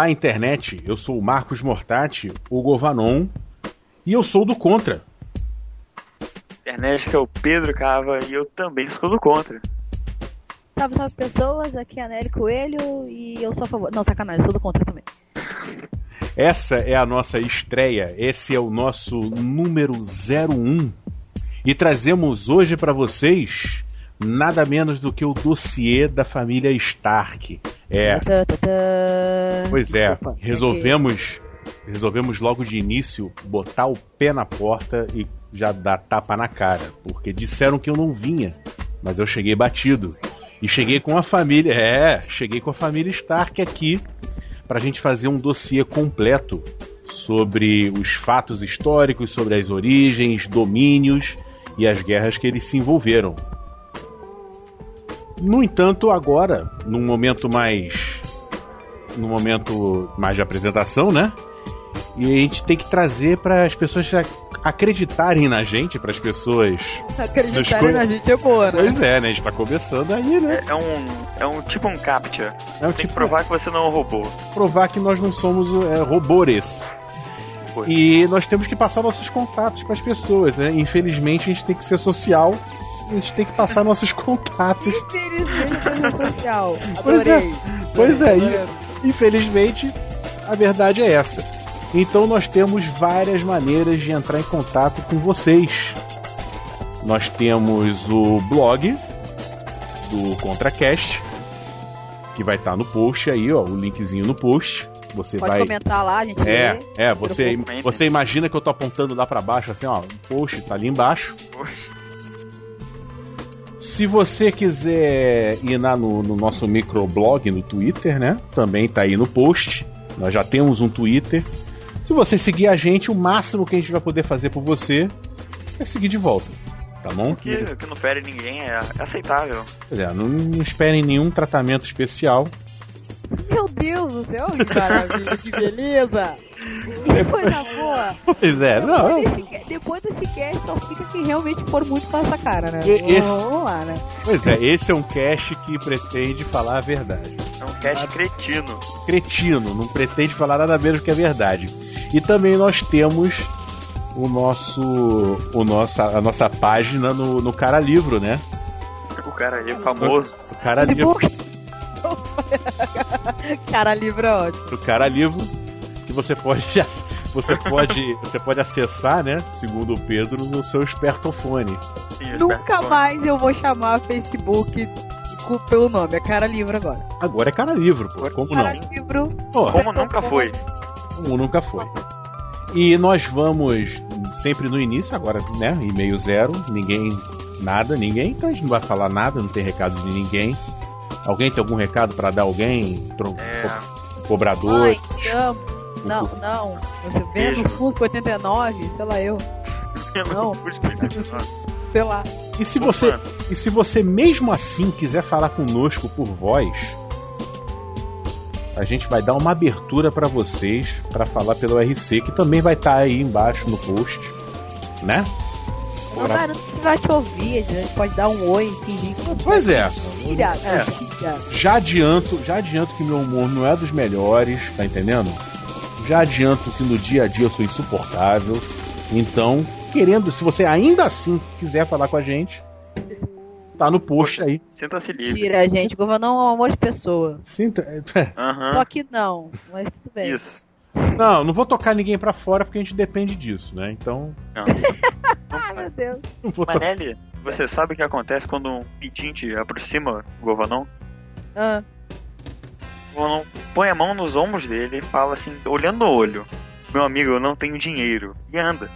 Olá, internet. Eu sou o Marcos Mortati, o Govanon, e eu sou do Contra. Internet que é o Pedro Cava e eu também sou do Contra. Salve, salve pessoas, aqui é a Nery Coelho e eu sou a favor. Não, sacanagem, sou do Contra também. Essa é a nossa estreia, esse é o nosso número 01. E trazemos hoje para vocês nada menos do que o dossiê da família Stark. É. Pois é, Desculpa, resolvemos resolvemos logo de início botar o pé na porta e já dar tapa na cara, porque disseram que eu não vinha, mas eu cheguei batido. E cheguei com a família, é, cheguei com a família Stark aqui pra gente fazer um dossiê completo sobre os fatos históricos, sobre as origens, domínios e as guerras que eles se envolveram. No entanto, agora, num momento mais. num momento mais de apresentação, né? E a gente tem que trazer para as pessoas ac- acreditarem na gente, para as pessoas. Acreditarem na gente é boa, né? Pois é, né? A gente tá começando aí, né? É, é um, é um tipo um captcha. É um Tem que tipo provar que você não é um robô. provar que nós não somos é, robôs. E nós temos que passar nossos contatos para as pessoas, né? Infelizmente a gente tem que ser social, a gente tem que passar nossos contatos. Infelizmente, social. Pois é. Pois é. Infelizmente, a verdade é essa. Então nós temos várias maneiras de entrar em contato com vocês. Nós temos o blog do ContraCast, que vai estar no post aí, ó, o linkzinho no post. Você Pode vai comentar lá, a gente É, lê. é, você, você imagina que eu tô apontando lá pra baixo, assim, ó, o post tá ali embaixo. Se você quiser ir lá no, no nosso microblog no Twitter, né? Também tá aí no post. Nós já temos um Twitter. Se você seguir a gente, o máximo que a gente vai poder fazer por você é seguir de volta. Tá bom? O que, o que não fere ninguém é aceitável. Pois é, não, não esperem nenhum tratamento especial. Meu Deus do céu, que maravilha, que beleza! Que coisa boa! Pois é, não. Depois desse, ca- depois desse cast, só fica quem realmente for muito com essa cara, né? Esse- Vamos lá, né? Pois é, esse é um cast que pretende falar a verdade. É um cast cretino. cretino, não pretende falar nada menos que a verdade. E também nós temos o nosso, o nossa, a nossa página no, no Cara Livro, né? O cara aí, famoso. O Cara Livro. Cara, livro é ótimo. o Cara Livro, que você pode, você pode, você pode acessar, né? Segundo o Pedro, no seu espertofone. Sim, Nunca mais eu vou chamar Facebook pelo nome. É cara livro agora. Agora é Cara Livro, pô. Como Cara não? livro. Pô, Como nunca foi. como nunca foi. E nós vamos sempre no início, agora, né? E-mail zero, ninguém, nada, ninguém, então a gente não vai falar nada, não tem recado de ninguém. Alguém tem algum recado pra dar a alguém? Tro- É, co- Cobrador? Mãe, te amo. Não, não. Você vê no Fusco 89, sei lá eu. Não. Sei lá. E se você, e se você mesmo assim quiser falar conosco por voz, a gente vai dar uma abertura pra vocês pra falar pelo RC, que também vai estar aí embaixo no post, né? Não, cara, não vai te ouvir. A gente pode dar um oi e fingir que Pois é. Tira, É. tira. Já adianto, já adianto que meu humor não é dos melhores, tá entendendo? Já adianto que no dia a dia eu sou insuportável. Então, querendo, se você ainda assim quiser falar com a gente, tá no post aí. Sinta-se livre. Tira, gente. Governão é um amor de pessoa. Sinta, Aham. Só que não. Mas tudo bem. Isso. Não, não vou tocar ninguém pra fora porque a gente depende disso, né? Então, Não. Ai, meu Deus. não vou tocar. Manelli, você sabe o que acontece quando um pedinte aproxima o Govanão? Ah, põe a mão nos ombros dele e fala assim, olhando no olho. Meu amigo, eu não tenho dinheiro. E anda.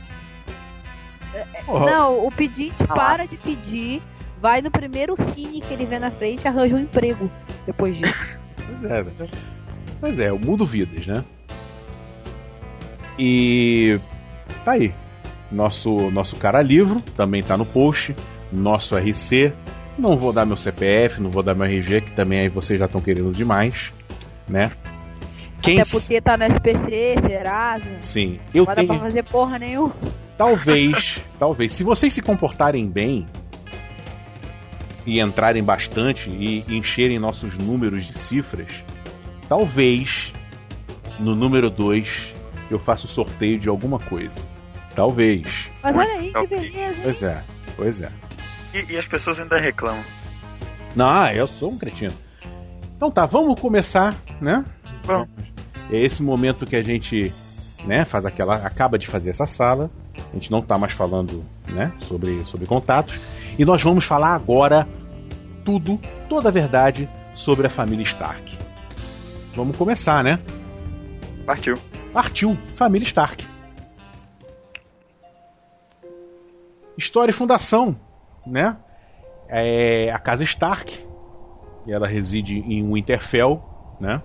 Porra, Não, o pedinte Ah para de pedir, vai no primeiro cine que ele vê na frente e arranja um emprego depois disso. Pois é, né? Pois é, o mundo vidas, né? E tá aí. Nosso, nosso cara livro também tá no post. Nosso RC. Não vou dar meu CPF, não vou dar meu RG, que também aí vocês já estão querendo demais, né? Quem Até porque tá no SPC, Serasa. Sim, eu Não vai dar pra tenho. fazer porra nenhuma. Talvez, talvez. Se vocês se comportarem bem e entrarem bastante e encherem nossos números de cifras, talvez no número 2 eu faço sorteio de alguma coisa. Talvez. Mas olha aí, que beleza, hein? Pois é, pois é. E, e as pessoas ainda reclamam. Não, eu sou um cretino. Então tá, vamos começar, né? Vamos. É esse momento que a gente, né, faz aquela, acaba de fazer essa sala. A gente não tá mais falando, né, sobre sobre contatos e nós vamos falar agora tudo, toda a verdade sobre a família Stark. Vamos começar, né? Partiu. Partiu, família Stark. História e fundação, né? É a casa Stark. E ela reside em Winterfell, né?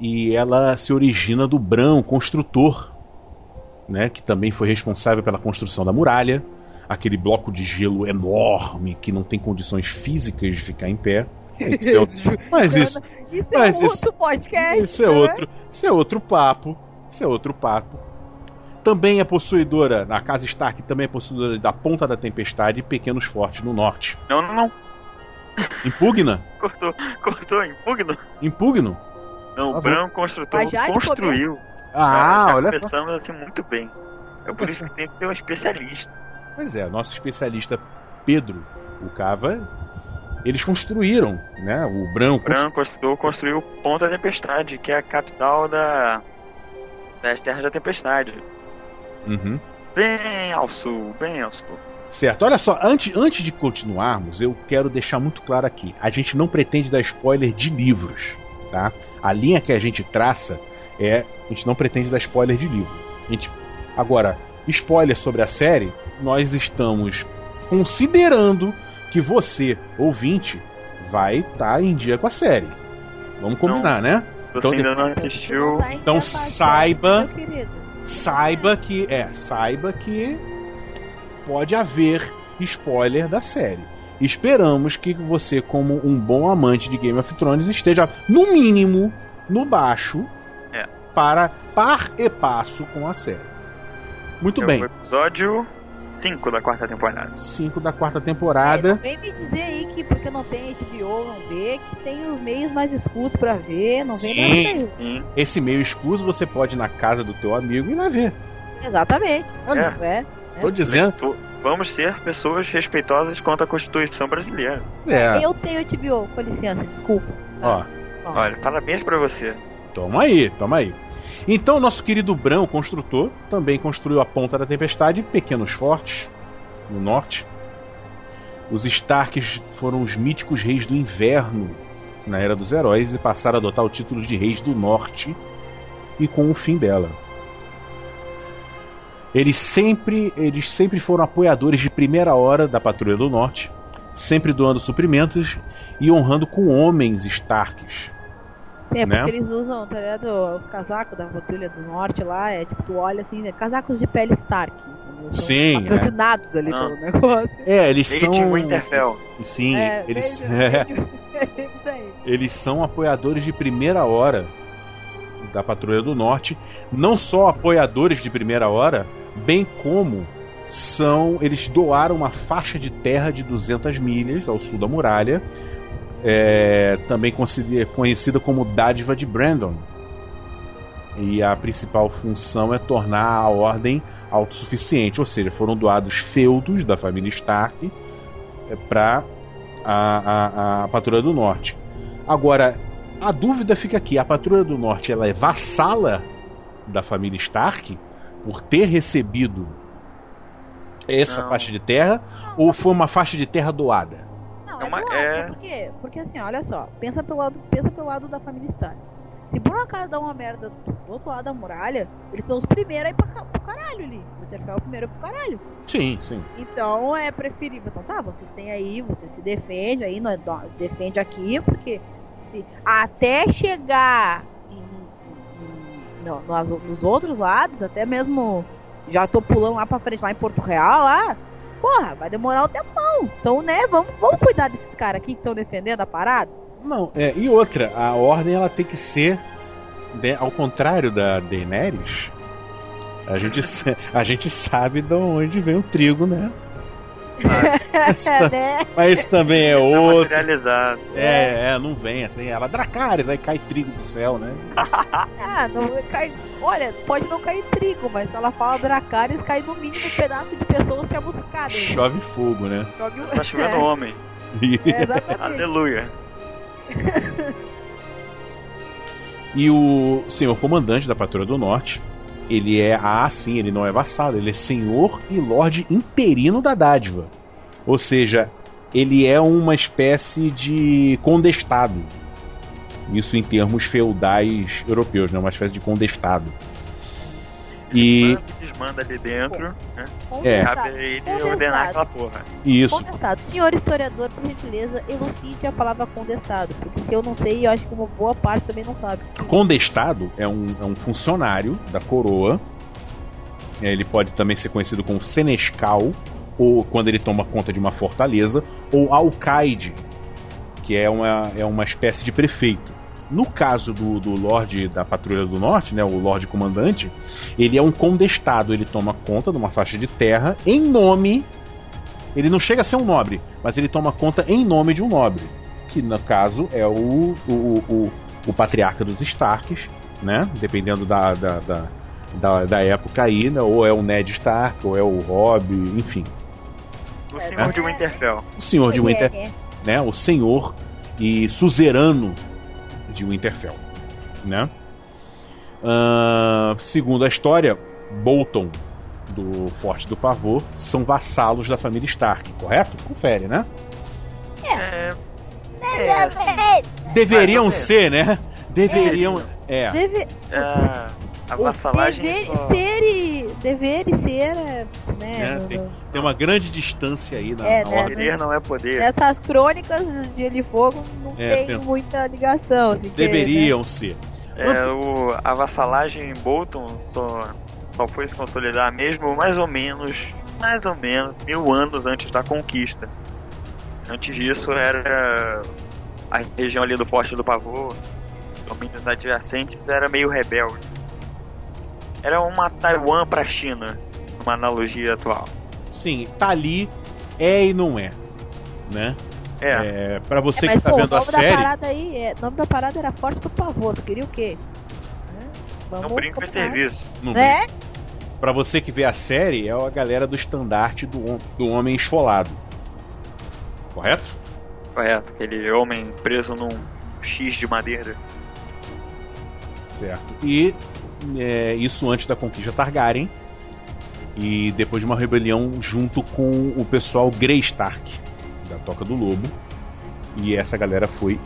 E ela se origina do Bran, o construtor, né? Que também foi responsável pela construção da muralha, aquele bloco de gelo enorme que não tem condições físicas de ficar em pé. Ser outro- Mas isso, Isso Mas é isso- outro podcast. isso é né? outro, isso é outro papo. Isso é outro papo. Também é possuidora, na casa Stark também é possuidora da Ponta da Tempestade e Pequenos Fortes no norte. Não, não, não. Impugna? Cortou, cortou, impugno. Impugno? Não, Por o Bran construtor de construiu. Ah, Tá olha só. começando assim muito bem. É por isso que tem que ter um especialista. Pois é, nosso especialista Pedro, o Cava, eles construíram, né? O Bran, O Bran construtor construiu Ponta da Tempestade, que é a capital da das Terras da Tempestade. Uhum. Bem ao sul, bem ao sul. Certo, olha só, antes, antes de continuarmos, eu quero deixar muito claro aqui: a gente não pretende dar spoiler de livros, tá? A linha que a gente traça é. A gente não pretende dar spoiler de livro. A gente, agora, spoiler sobre a série, nós estamos considerando que você, ouvinte, vai estar em dia com a série. Vamos combinar, né? Se Então, ainda não não assistiu, tá Então saiba-. Saiba que. É, saiba que pode haver spoiler da série. Esperamos que você, como um bom amante de Game of Thrones, esteja, no mínimo, no baixo É. para par e passo com a série. Muito é bem. o episódio 5 da quarta temporada. 5 da quarta temporada. não vem me dizer aí que porque não tem HBO, não vê, que tem os meios mais escuros pra ver, não vem Sim. nada disso. Sim. Esse meio escuso você pode ir na casa do teu amigo e vai ver. Exatamente. Olha, É. Tô dizendo. Vamos ser pessoas respeitosas quanto à Constituição brasileira. É, Eu tenho HBO, com licença, desculpa. ó. Olha, parabéns pra você. Toma aí, toma aí. Então, nosso querido Bran, o construtor, também construiu a Ponta da Tempestade e pequenos fortes no norte. Os Starks foram os míticos reis do inverno na Era dos Heróis e passaram a adotar o título de reis do norte e com o fim dela. Eles sempre, eles sempre foram apoiadores de primeira hora da Patrulha do Norte, sempre doando suprimentos e honrando com homens Starks. Sim, é né? porque eles usam, tá ligado? Os casacos da Patrulha do Norte lá, é tipo, tu olha assim, né? Casacos de pele Stark. Sim, Patrocinados ali Ah. pelo negócio. É, eles Lady são. Winterfell. Sim, É, eles, isso aí. eles são apoiadores de primeira hora da Patrulha do Norte. Não só apoiadores de primeira hora, bem como são. Eles doaram uma faixa de terra de 200 milhas ao sul da muralha, é, também conhecida como Dádiva de Brandon. E a principal função é tornar a ordem autossuficiente, ou seja, foram doados feudos da família Stark para a, a, a Patrulha do Norte. Agora, a dúvida fica aqui: a Patrulha do Norte ela é vassala da família Stark por ter recebido essa Não. faixa de terra ou foi uma faixa de terra doada? Não, É é, uma- doado, é- Por quê? Porque assim, olha só, pensa pelo lado, pensa pelo lado da família Stark. Se por um acaso dá uma merda do outro lado da muralha, eles são os primeiros a ir pra, pro caralho ali. O Winterfell é o primeiro pro caralho. Sim, sim. Então é preferível. Então tá, vocês têm aí, vocês se defendem aí, nós defende aqui, porque até chegar em- em- no- nos outros lados, até mesmo já tô pulando lá pra frente, lá em Porto Real, lá, porra, vai demorar um tempão. Então, né, vamos, vamos cuidar desses caras aqui que estão defendendo a parada. Não, é, e outra, a ordem ela tem que ser né, ao contrário da Daenerys. A gente, a gente sabe de onde vem o trigo, né? Mas, né? mas isso também é Tá outro. materializado. É, é, não vem assim. Ela, Dracarys, aí cai trigo do céu, né? Ah, não cai. Olha, pode não cair trigo, mas se ela fala Dracarys, cai no mínimo um pedaço de pessoas chamuscadas. Chove fogo, né? Jogue o- Tá chovendo homem. É, exatamente. Aleluia. E o senhor comandante da Patrulha do Norte, ele é, ah, sim, ele não é vassalo, ele é senhor e lorde interino da dádiva. Ou seja, ele é uma espécie de condestado. Isso em termos feudais europeus, né? Uma espécie de condestado. E Manda desmanda ali dentro. Né? É. Cabe a ele Condestado. ordenar aquela porra. isso, Condestado. Senhor historiador, por gentileza, elucide a palavra condestado. Porque se eu não sei, eu acho que uma boa parte também não sabe. condestado é um, é um funcionário da coroa. É, Ele pode também ser conhecido como senescal, ou quando ele toma conta de uma fortaleza, ou alcaide, que é uma, é uma espécie de prefeito. No caso do, do Lorde da Patrulha do Norte, né, o Lorde Comandante, ele é um condestado, ele toma conta de uma faixa de terra em nome. Ele não chega a ser um nobre, mas ele toma conta em nome de um nobre, que no caso é o, o, o, o patriarca dos Starks, né? Dependendo da, da, da, da, da época aí, né? Ou é o Ned Stark, ou é o Robb, enfim. O senhor de Winterfell. O senhor de é, é. né? O senhor e suzerano de Winterfell, né? Ah, segundo a história, Bolton do Forte do Pavor são vassalos da família Stark, correto? Confere, né? É. É, assim, Deveriam Mais ou ser, né? Deveriam. É. Deve, é, a vassalagem deve só... ser e dever e ser, é, né? É, no- tem- no- Tem uma grande distância aí na, É, na né? ordem. Querer não é poder. Nessas crônicas de Gelo e Fogo não É, tem tem- muita ligação. assim, que, Deveriam ser. É, o, a vassalagem em Bolton só, só foi se consolidar mesmo mais ou menos, mais ou menos, mil anos antes da conquista. Antes disso era a região ali do Forte do Pavor, domínios adjacentes, era meio rebelde. Era uma Taiwan pra China, uma analogia atual. Sim, tá ali, é e não é. Né? É, É, para você É, que mas, tá pô, vendo o a nome da série, parada aí, é, o nome da parada era Forte do Pavor. Tu queria o quê? Não Vamos brinco em combinar. serviço. não Né? Pra você que vê a série, é a galera do estandarte do, do homem esfolado. Correto? Correto, aquele homem preso num X de madeira. Certo. E é, isso antes da conquista Targaryen. E depois de uma rebelião junto com o pessoal Grey Stark, da Toca do Lobo. E essa galera foi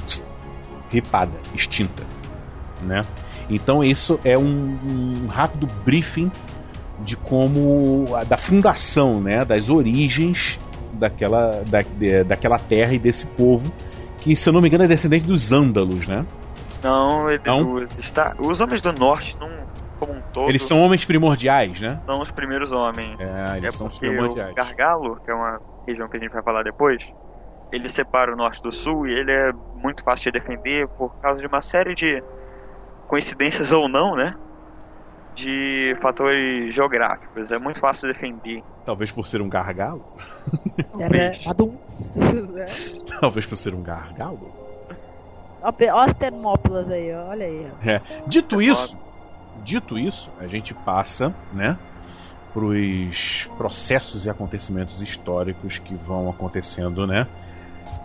ripada, extinta. Né? Então isso é um, um rápido briefing de como. da fundação, né? das origens daquela, da, de- daquela terra e desse povo. Que, se eu não me engano, é descendente dos Ândalos, né? Não, ele, Não? Os, está, os homens do norte, não, como um todo, Eles são homens primordiais, né? são os primeiros homens. É, eles é são os primordiais. o Gargalo, que é uma região que a gente vai falar depois, ele separa o norte do sul e ele é muito fácil de defender por causa de uma série de coincidências ou não, né? De fatores geográficos. É muito fácil de defender. Talvez por ser um gargalo. Era adulto. Talvez por ser um gargalo. Olha as termópilas aí, olha aí. É. Dito isso, dito isso, a gente passa, né, pros processos e acontecimentos históricos que vão acontecendo, né,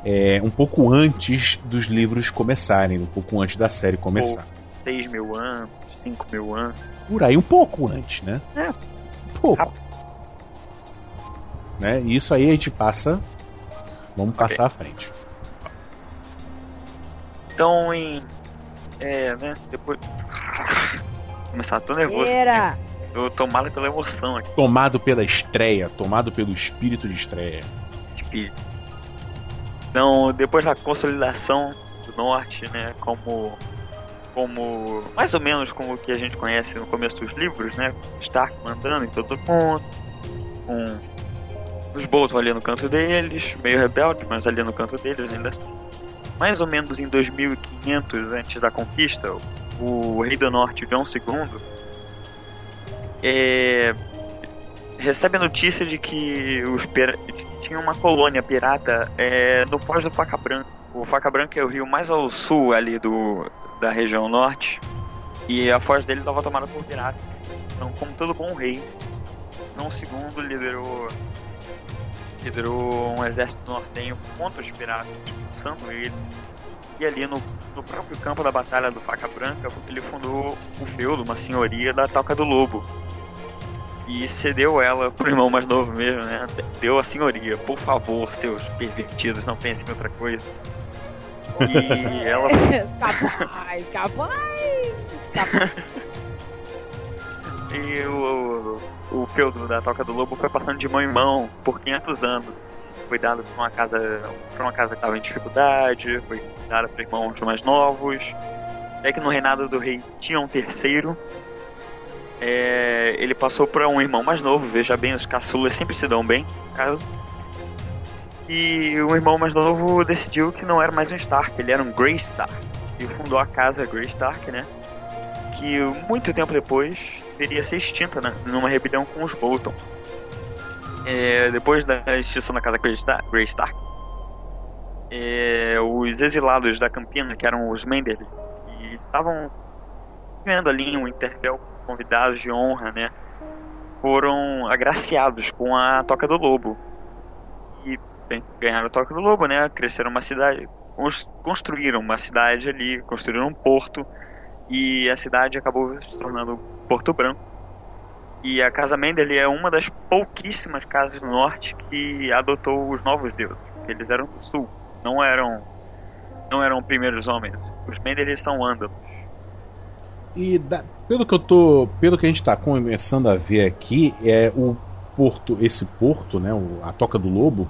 é, um pouco antes dos livros começarem, um pouco antes da série começar. 6 mil anos, 5 mil anos. Por aí, um pouco antes, né? É. Um pouco. Rápido. Né? E isso aí a gente passa. Vamos passar à frente. Então, em. É, né? Depois. Começar, tô nervoso. Era. Eu tô mal pela emoção aqui. Tomado pela estreia, tomado pelo espírito de estreia. espírito. Então, depois da consolidação do norte, né, como como mais ou menos como o que a gente conhece no começo dos livros, né, Stark mandando em todo mundo, com os Bolton ali no canto deles, meio rebelde, mas ali no canto deles ainda assim. Mais ou menos em 2500 antes da conquista, o rei do norte, João II, é, recebe a notícia de que os tinha uma colônia pirata é, no pós do Faca Branca. O Faca Branca é o rio mais ao sul ali do, da região norte. E a foz dele estava tomada por piratas. Então, como todo bom rei, Dom II liderou, liderou um exército nortenho contra os piratas, expulsando ele. E ali no, no próprio campo da Batalha do Faca Branca, ele fundou o feudo, uma senhoria da Toca do Lobo. E cedeu ela pro irmão mais novo mesmo, né? Deu a senhoria. Por favor, seus pervertidos, não pensem em outra coisa. E ela. capaz, capaz, capaz. E o, o feudo da Toca do Lobo foi passando de mão em mão por 500 anos. Foi dado para uma casa, para uma casa que estava em dificuldade, foi dada para irmãos mais novos. É que no reinado do rei tinha um terceiro. É, ele passou para um irmão mais novo. Veja bem, os caçulas sempre se dão bem, caso. E o irmão mais novo decidiu que não era mais um Stark, ele era um Grey Stark. E fundou a casa Grey Stark, né? Que muito tempo depois viria a ser extinta né? numa rebelião com os Bolton. É, depois da extinção da casa Grey Stark, é, os exilados da Campina, que eram os Menderly, que estavam vivendo ali um Interfell, convidados de honra, né? Foram agraciados com a Toca do Lobo. E bem, ganharam a Toca do Lobo, né? Cresceram uma cidade, construíram uma cidade ali, construíram um porto e a cidade acabou se tornando Porto Branco. E a Casa Mendeley é uma das pouquíssimas casas do norte que adotou os novos deuses. Eles eram do sul, não eram não eram primeiros homens. Os Mendeley são ândalos. E da, pelo que eu tô, pelo que a gente está começando a ver aqui, é o porto, esse porto, né, a Toca do Lobo,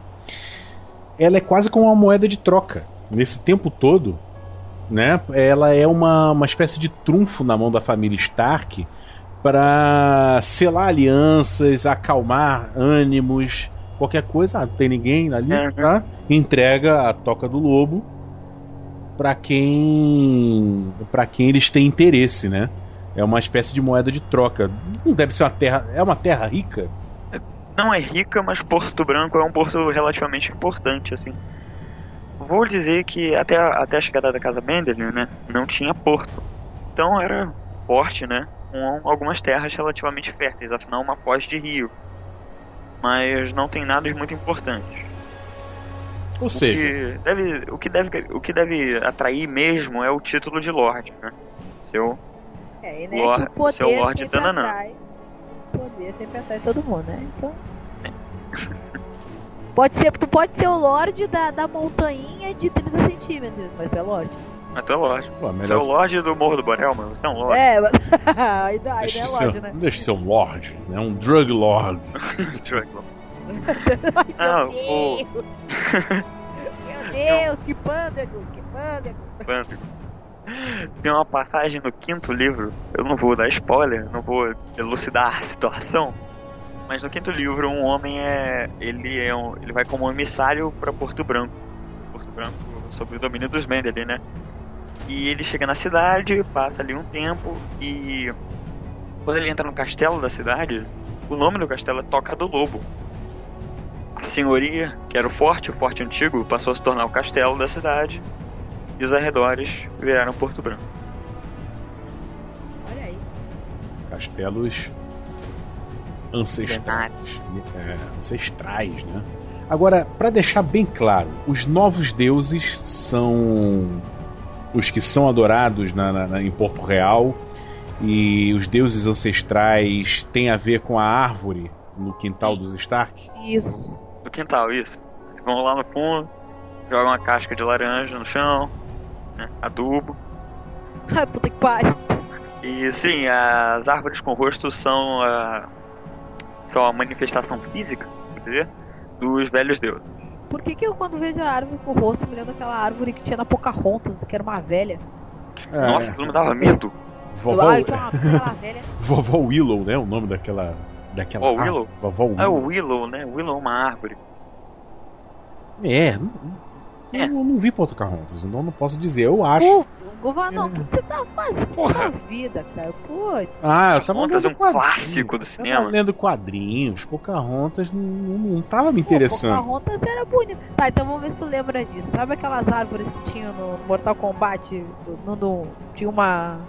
ela é quase como uma moeda de troca. Nesse tempo todo, né, ela é uma, uma espécie de trunfo na mão da família Stark para selar alianças, acalmar ânimos, qualquer coisa, ah, não tem ninguém ali, uhum. tá? Entrega a Toca do Lobo para quem para quem eles têm interesse, né? É uma espécie de moeda de troca. Não deve ser uma terra, é uma terra rica. Não é rica, mas Porto Branco é um porto relativamente importante, assim. Vou dizer que até a, até a chegada da casa Mendeley, né, não tinha porto. Então era forte, né, com algumas terras relativamente férteis, afinal uma foz de rio. Mas não tem nada de muito importante. Ou o seja, que deve, o que deve, o que deve atrair mesmo é o título de Lorde, né? Seu é, né, Lord, que o poder seu Lorde sempre Tananã. atrai. O poder sempre atrai todo mundo, né? Então. Pode ser, tu pode ser o Lorde da, da montanha de 30 centímetros, mas é Lorde. Mas tu é Lorde. Pô, Você é o Lorde do Morro do Borel, mano. Você é um Lorde. É, mas. ainda, ainda deixa, é de Lorde, ser, né? não deixa de ser um lord, né? Um drug lord. Drug Lord. Ai, Ah, meu o- Deus! Meu Deus, que pândego, que pândego! Pândego. Tem uma passagem no quinto livro, eu não vou dar spoiler, não vou elucidar a situação, mas no quinto livro um homem é. ele é um, ele vai como emissário para Porto Branco. Porto Branco sob o domínio dos Mendeley, né? E ele chega na cidade, passa ali um tempo e quando ele entra no castelo da cidade, o nome do castelo é Toca do Lobo. A senhoria, que era o forte, o forte antigo, passou a se tornar o castelo da cidade e os arredores viraram Porto Branco. Olha aí. Castelos ancestrais. É, ancestrais, né? Agora, para deixar bem claro, os novos deuses são os que são adorados na, na- na- em Porto Real e os deuses ancestrais têm a ver com a árvore no quintal dos Stark. Isso. No quintal, isso. Vão lá no fundo, jogam uma casca de laranja no chão, né, adubo. Ai, puta que pariu. E sim, as árvores com rosto são a, são a manifestação física, quer dizer, dos velhos deuses. Por que, que eu, quando vejo a árvore com o rosto, me lembro daquela árvore que tinha na Pocahontas, que era uma velha? Nossa, aquilo me dava medo. vovó, tinha uma, velha. vovó Willow, né? O nome daquela. daquela Ó, Willow? Ah, vovó É Willow. o Willow, né? Willow é uma árvore. É, não, É. Eu não vi Pocahontas, então não posso dizer. Eu acho. Uh, Guvanão, o que você tá fazendo Porra. na vida, cara? Putz. Ah, eu tava Pocahontas é lendo um quadrinhos. clássico do Eu cinema. tava lendo quadrinhos, Pocahontas não, não, não tava me interessando. Pô, Pocahontas era bonito. Tá, então vamos ver se tu lembra disso. Sabe aquelas árvores que tinham no Mortal Kombat? No, no- tinha uma.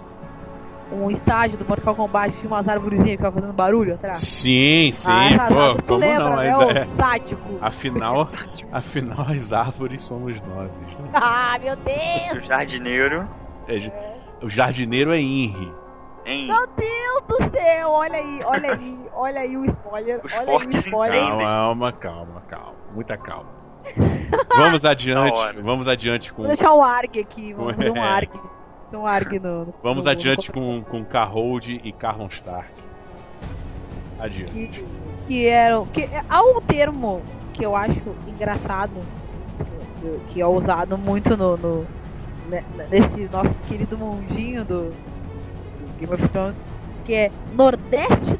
Um estágio do Mortal Kombat, tinha umas árvorezinhas que ficavam fazendo barulho atrás. Sim, sim, ah, pô, árvores, tu como lembra, não? né? Mas Ô é, sádico. afinal, afinal, as árvores somos nós. né? Ah, meu Deus! O jardineiro. É, o jardineiro é Henry. Hein? Meu Deus do céu! Olha aí, olha aí, olha aí o spoiler. Os olha aí o spoiler. Calma, calma, calma. Muita calma. Vamos adiante, hora. vamos adiante com Vou deixar um ARG aqui, vamos fazer um É. ARG. Um ARG no. no- Vamos no- adiante no- com com Carhold e Carlon Stark. Adiante. que, que eram. Que, há um termo que eu acho engraçado, que, que é usado muito no, no- né, nesse nosso querido mundinho do, do Game of Thrones, que é Nordeste.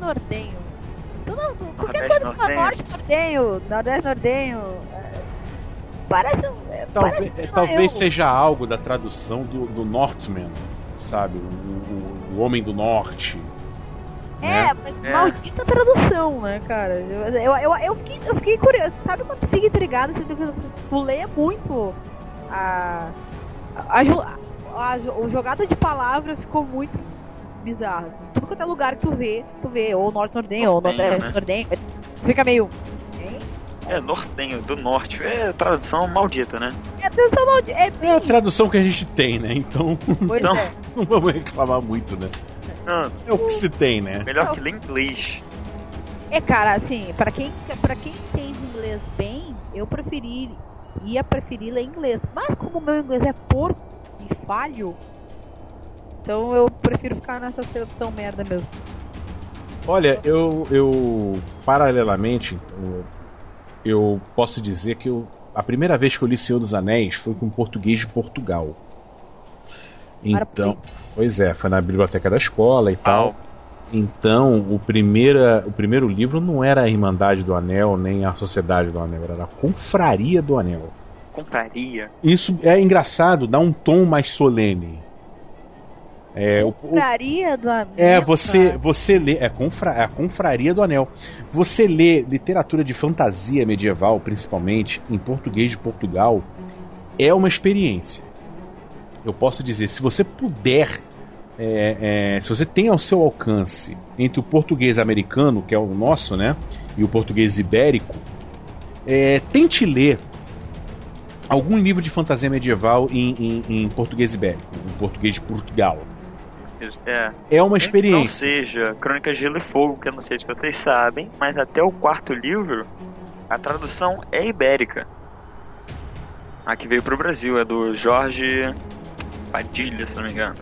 Tudo, tudo- qualquer Nordeste coisa que fala Nortenho. Norte Nortenho, Nordeste Nortenho. É, Parece um. é, Talvez, parece é, não talvez eu. seja algo da tradução do, do Northman, sabe? O, o- o Homem do Norte. É, né? mas É. maldita tradução, né, cara? Eu, eu, eu, eu, fiquei, eu fiquei curioso. Sabe quando tu fica intrigado? Tu, tu, tu lê muito a, a, a, jo- o jogada de palavra ficou muito bizarra. Tudo quanto é lugar que tu vê, tu vê ou Norte Nordem, ou Nortenho, Nordeste né? Fica meio. É, nortenho, do norte. É tradução maldita, né? É atenção maldi- É É a tradução que a gente tem, né? Então Pois Então- é. não vamos reclamar muito, né? Não, É o que se tem, né? melhor que ler inglês. É, cara, assim, pra quem, pra quem entende inglês bem, eu preferi, ia preferir ler inglês. Mas como o meu inglês é porco e falho, então eu prefiro ficar nessa tradução merda mesmo. Olha, eu, eu paralelamente, eu, eu posso dizer que eu, a primeira vez que eu li Senhor dos Anéis foi com português de Portugal. Então, pois é, foi na biblioteca da escola e tal. Então, o, primeira, o primeiro livro não era a Irmandade do Anel, nem a Sociedade do Anel, era a Confraria do Anel. Compraria. Isso é engraçado, dá um tom mais solene. É, o- Compraria do anel, é, você, cara. você lê. É, confra, é a confraria do anel. Você lê literatura de fantasia medieval, principalmente, em português de Portugal, é uma experiência. Eu posso dizer, se você puder. é, é, se você tem ao seu alcance entre o português americano, que é o nosso, né? E o português ibérico, é, tente ler algum livro de fantasia medieval em, em- em português ibérico, em português de Portugal. É. É uma que Não experiência. seja Crônica de Gelo e Fogo, que eu não sei se vocês sabem, mas até o quarto livro, a tradução é ibérica. A que veio pro Brasil é do Jorge Padilha, se não me engano.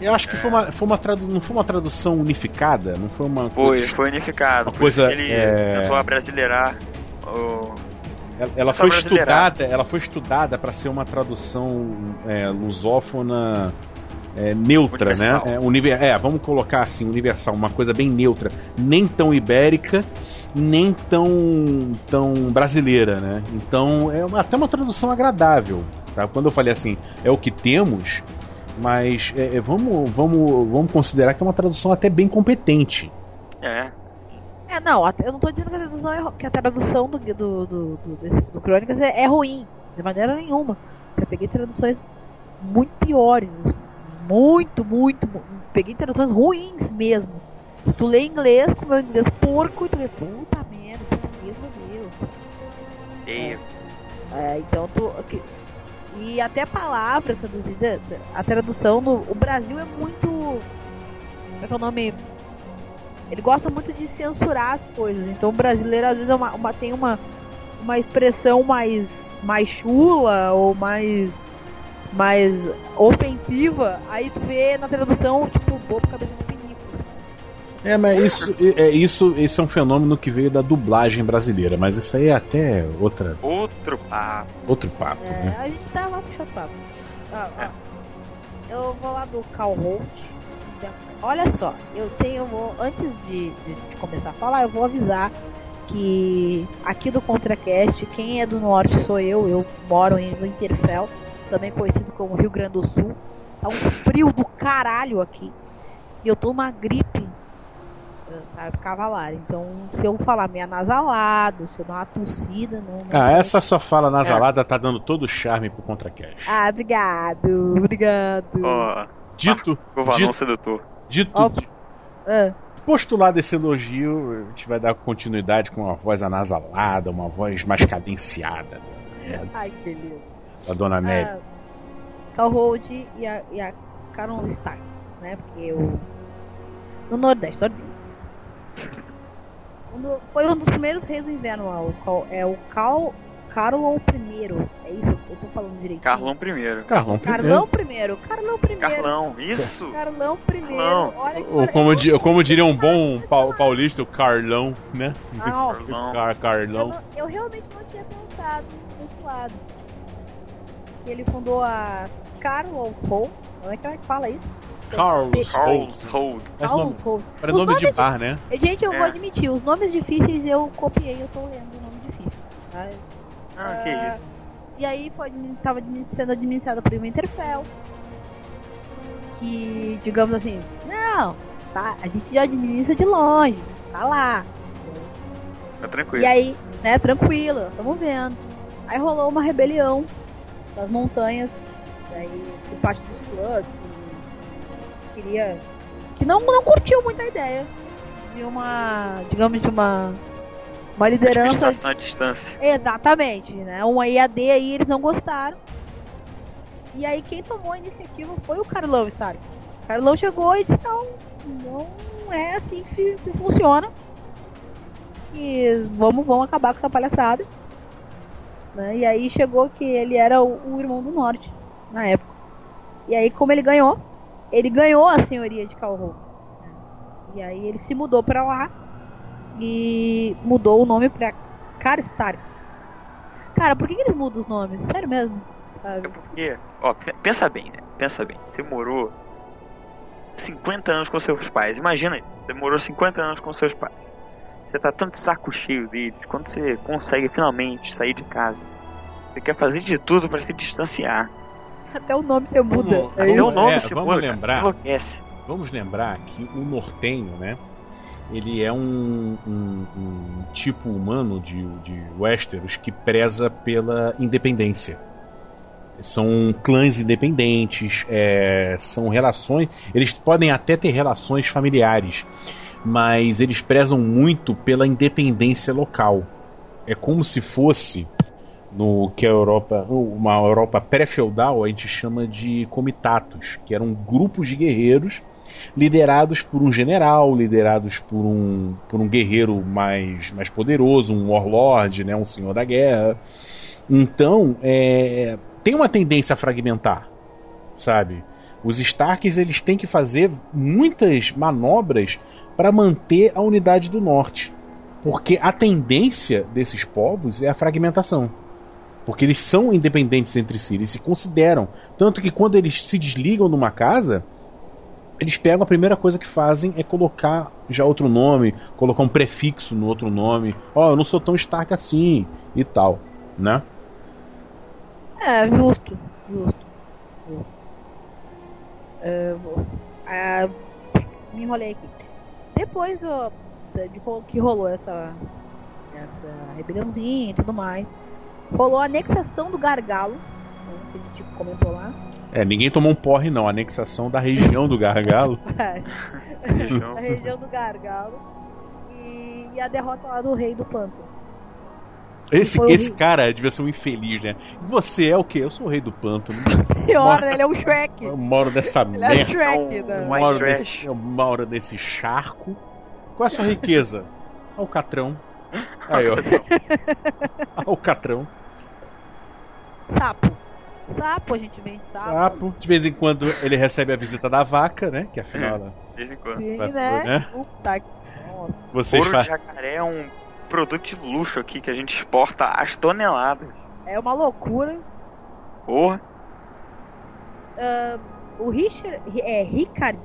Eu acho que foi uma, foi uma tradu não foi uma tradução unificada, não foi uma Foi, coisa. foi unificado. uma coisa, ele é, tentou abrasileirar o. Ela, ela foi estudada, ela foi estudada para ser uma tradução é, lusófona é, neutra, Universal. né? É, univer- é, vamos colocar assim, universal, uma coisa bem neutra, nem tão ibérica, nem tão tão brasileira, né? Então é uma- até uma tradução agradável. Tá? Quando eu falei assim, é o que temos, mas é, é, vamos, vamos, vamos considerar que é uma tradução até bem competente. É. É, não, eu não tô dizendo que a tradução, é, que a tradução do, do, do, do, desse- do Crônicas é, é ruim, de maneira nenhuma. Eu peguei traduções muito piores. Muito, muito. mu- Peguei traduções ruins mesmo. Tu lê inglês com meu inglês porco e tu lê, puta merda, isso mesmo Deus. É, então tu. E até a palavra traduzida, a tradução do. O Brasil é muito. Como é que é o nome? Ele gosta muito de censurar as coisas. Então o brasileiro às vezes é uma, uma- tem uma, uma expressão mais, mais chula ou mais. Mais ofensiva. Aí tu vê na tradução, tipo, bobo cabeça de pinico. É, mas isso, é, isso, esse é um fenômeno que veio da dublagem brasileira, mas isso aí é até outra, outro papo. outro papo, É, né? a gente tá lá puxando papo. Ah, ah. Eu vou lá do Cal Holt. Olha só, eu tenho. vou- antes de, de- de começar a falar, eu vou avisar que aqui do ContraCast, quem é do norte sou eu, eu moro em Winterfell, também conhecido como Rio Grande do Sul. Tá um frio do caralho aqui. E eu tô numa gripe eh, sabe, cavalar. Então, se eu falar meio anasalado, se eu dar uma tossida, não. não Ah, essa sua fala nasalada tá dando todo o charme pro ContraCast. Ah, obrigado, obrigado. Ó, Dito, dito, sedutor. dito. Ah, postulado esse elogio, a gente vai dar continuidade com uma voz anasalada, uma voz mais cadenciada ai, que beleza. Da Dona Nelly. Ah, Calhoun e a, e a Carol Stark, né? Porque eu. No Nordeste. Um Foi um dos primeiros reis do inverno lá. O, Cal- é o Cal, Carlon I. É isso? Eu tô falando direitinho. Carlão primeiro. Carlão Carlão I. Carlão I. Carlão, isso! Carlão I. Carlão. Olha Ou como, di- como diria um bom pau- paulista, o Carlão, né? Nossa, Carlão. Car eu, Carlão. não- eu realmente não tinha pensado nesse lado. Ele fundou a Carlon Hall. Como é que ela fala isso? Carlos Charles Hold. Hall. para Os nome de bar, né? Gente, eu É. vou admitir, os nomes difíceis eu copiei, eu tô lendo o nome difícil. tá? Ah, que Ah, isso. E aí foi, tava sendo administrada por Winterfell. Que, digamos assim, não, tá, a gente já administra de longe, tá lá. Tá tranquilo. E aí, né, tranquilo, estamos vendo. Aí rolou uma rebelião das montanhas, aí por parte dos clãs, que queria. que não, não curtiu muito a ideia de uma, digamos, de uma. Uma liderança à distância. Exatamente, né? Um IAD aí eles não gostaram. E aí quem tomou a iniciativa foi o Carlão Stark. O Carlão chegou e disse, não, não é assim que, que funciona. E vamos, vamos acabar com essa palhaçada. Né? E aí chegou que ele era o, o irmão do norte na época. E aí como ele ganhou, ele ganhou a senhoria de Calhoun. E aí ele se mudou pra lá e mudou o nome pra Karstark. Cara, por que, que eles mudam os nomes? Sério mesmo? Sabe? É porque, ó, pe- pensa bem, né? Pensa bem. Você morou 50 anos com seus pais. Imagina. Você morou 50 anos com seus pais. Você tá tanto de saco cheio deles. Quando você consegue finalmente sair de casa, você quer fazer de tudo pra se distanciar. Até o nome você muda. Vamos- É Até o nome é, se vamos muda, lembrar. Enlouquece. Vamos lembrar que o nortenho, né? Ele é um, um- um tipo humano de, de Westeros que preza pela independência. São clãs independentes, é, são relações. Eles podem até ter relações familiares, mas eles prezam muito pela independência local. É como se fosse no que a Europa, uma Europa pré-feudal, a gente chama de comitatos, que eram grupos de guerreiros liderados por um general, liderados por um, por um guerreiro mais, mais poderoso, um warlord, né, um senhor da guerra. Então, é, tem uma tendência a fragmentar, sabe? Os Starks eles têm que fazer muitas manobras para manter a unidade do norte, porque a tendência desses povos é a fragmentação. Porque eles são independentes entre si, eles se consideram. Tanto que quando eles se desligam numa casa, eles pegam a primeira coisa que fazem é colocar já outro nome, colocar um prefixo no outro nome. Ó, eu não sou tão Stark assim e tal, né? É, justo. Justo. É, vou- ah, me enrolei aqui. Depois do, de que rolou essa, essa rebeliãozinha e tudo mais, rolou a anexação do Gargalo, né, que a gente comentou lá. É, ninguém tomou um porre não, a anexação da região do Gargalo. Da região do Gargalo. E, e a derrota lá do rei do pântano. Esse, Foi esse horrível. cara devia ser um infeliz, né? Você é o quê? Eu sou o rei do pântano. Pior, né? ele é um Shrek. Eu moro nessa Ele é um merda. Shrek, um- Eu né? Moro, nesse, eu moro nesse charco. Qual é a sua riqueza? Ah, o catrão. Aí, ó. Ah, o catrão. Sapo. Sapo, a gente vende sapo. Sapo. De vez em quando ele recebe a visita da vaca, né? Que afinal ela- De vez em quando. Sim, né? né? Puta que. Nossa. vocês Couro de fazem. jacaré é um produto de luxo aqui que a gente exporta às toneladas. É uma loucura. Porra. Ah, o Richard. É Ricard.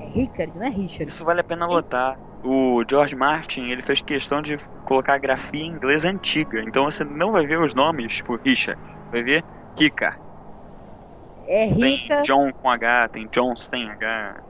É Ricard, não é Richard? Isso vale a pena notar. O George Martin, ele fez questão de colocar a grafia em inglês antiga. Então você não vai ver os nomes, tipo Richard. Vai ver Kika. é Tem rica. John com H, tem John sem H.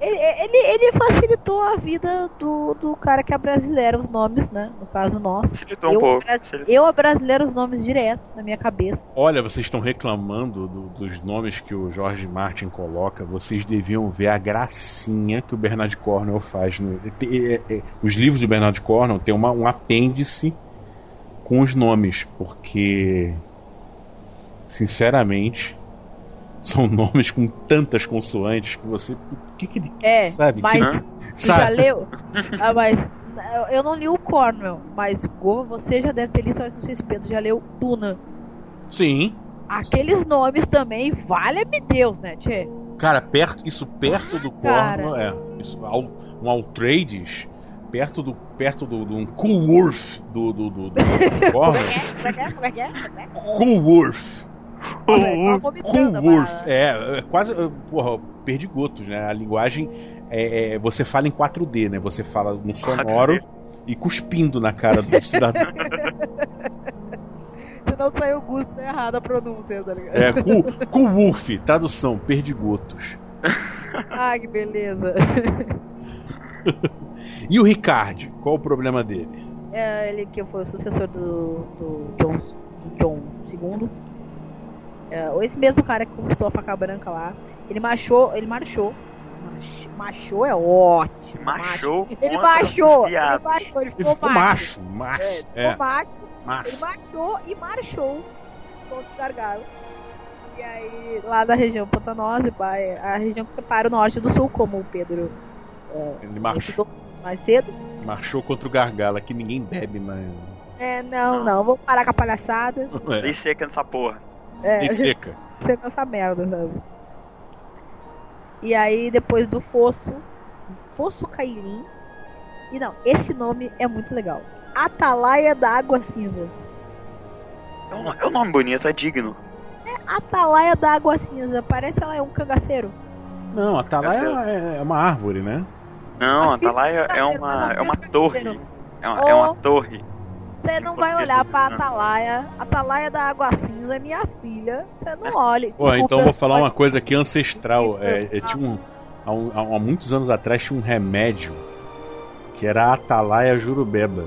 Ele, ele, ele facilitou a vida do, do cara que é brasileiro, os nomes, né? No caso nosso. Facilitou um Eu, pouco. bras- facilitou. eu brasileiro os nomes direto na minha cabeça. Olha, vocês estão reclamando do- dos nomes que o George Martin coloca. Vocês deviam ver a gracinha que o Bernard Cornwell faz. No, é- é- os livros do Bernard Cornwell tem uma- um apêndice com os nomes, porque, sinceramente, são nomes com tantas consoantes que você. O que, que ele É, sabe? mas Que- você já sabe? leu? Ah, mas eu- não li o Cornwell, mas Gova, você já deve ter lido, não sei se Pedro já leu Duna. Sim. Aqueles nomes também, vale-me Deus, né, Tchê? Cara, perto, isso perto do Cara. Cornwell, é. Isso, um Altrades, perto do. perto do, do um Coolworth do, do, do, do Como é Cornwell. que é? Como é que é? Como é que é? Como é que é? Coolworth. Coolworth. É, quase. Porra, perdigotos, né? A linguagem. É, é, você fala em 4D, né? Você fala no sonoro 4D. e cuspindo na cara do cidadão. Senão saiu o gosto errado a pronúncia, tá ligado? É, cool, Coolworth, tradução, perdigotos. Ah, que beleza. E o Ricard, qual o problema dele? É, ele que foi o sucessor do, do John, do John II. É, esse mesmo cara que conquistou a faca branca lá. Ele marchou, ele marchou. Mach- Machou é ótimo. Machou macho. Ele machou, ele machou, ele Ele ficou, ficou macho. macho, macho. É, ele ficou É, macho. Ele macho. marchou e marchou contra os gargalos. E aí, lá da região pantanosa, a região que separa o norte do sul, como o Pedro Ele marchou, mais cedo. marchou contra o gargalo, que ninguém bebe, mas. É, não, não, vamos parar com a palhaçada. É, Lei seca nessa porra. É, e seca. você essa merda, sabe? E aí, depois do Fosso, Fosso Cairim. E não, esse nome é muito legal. Atalaia da Água Cinza. É um, é um nome bonito, é digno. Atalaia da Água Cinza, parece ela é um cangaceiro. Não, a Atalaia é, é uma árvore, né? Não, Atalaia é uma, mas é uma é torre. cangaceiro. É uma, é uma torre. Você não vai olhar pra brasileiro. Atalaia. Atalaia da Água Cinza é minha filha. Você não olha. Pô, então eu vou falar uma coisa aqui ancestral. É, é, tinha um, há, um- há muitos anos atrás tinha um remédio que era a Atalaia Jurubeba.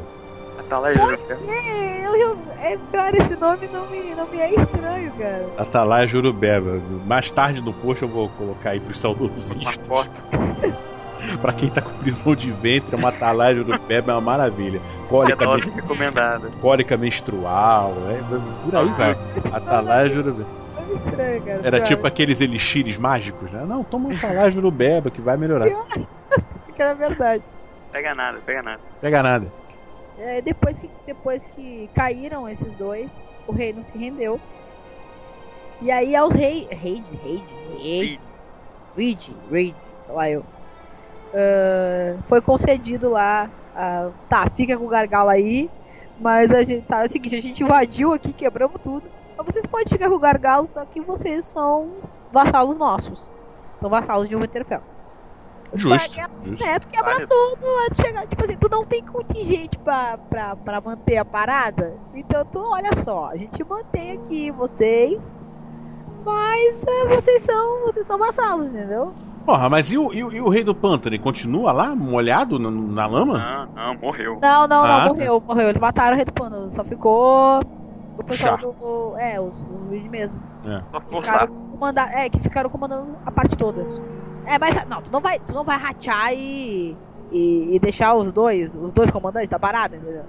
Atalaia Jurupé. É, eu, eu, é pior esse nome não me, não me é estranho, cara. Atalaia Jurubeba. Mais tarde no post eu vou colocar aí pros Uma saudosistas. foto. pra quem tá com prisão de ventre, uma Atalaia Jurubeba é uma maravilha. É Cólica, dose men- recomendada. cólica menstrual, é, por aí vai. Atalaia Jurubeba. Nome estranho, cara. Era tipo aqueles elixires mágicos, né? Não, toma um Atalaia Jurubeba que vai melhorar. Que era verdade. Pega nada, pega nada. Pega nada. É, depois, que, depois que caíram esses dois, o reino se rendeu. E aí aos reis. Reid, Reid, Reid. Reid, Reid, sei lá eu. Ah, foi concedido lá. ah, tá, fica com o gargalo aí. Mas a gente tá. É o seguinte, a gente invadiu aqui, quebramos tudo. Mas vocês podem ficar com o gargalo, só que vocês são vassalos nossos. São vassalos de Winterfell. Justo. Vai, justo. é, tu quebra Válido. tudo antes de chegar. Tipo assim, tu não tem contingente pra, pra, pra manter a parada. Então tu, olha só, a gente mantém aqui vocês. Mas é, vocês são. Vocês são vassalos, entendeu? Porra, mas e o, e o, e o rei do pântano? Ele continua lá, molhado na, na lama? Não, não, morreu. Não, não, Ah, não, tá. morreu, morreu. Eles mataram o rei do pano. Só ficou. O pessoal Chá. do. É, os, os Reed mesmo. Só Ficaram forçar. comandar, é, que ficaram comandando a parte toda. É, mas não, tu não vai, tu não vai ratear e, e, e deixar os dois, os dois comandantes da parada, entendeu?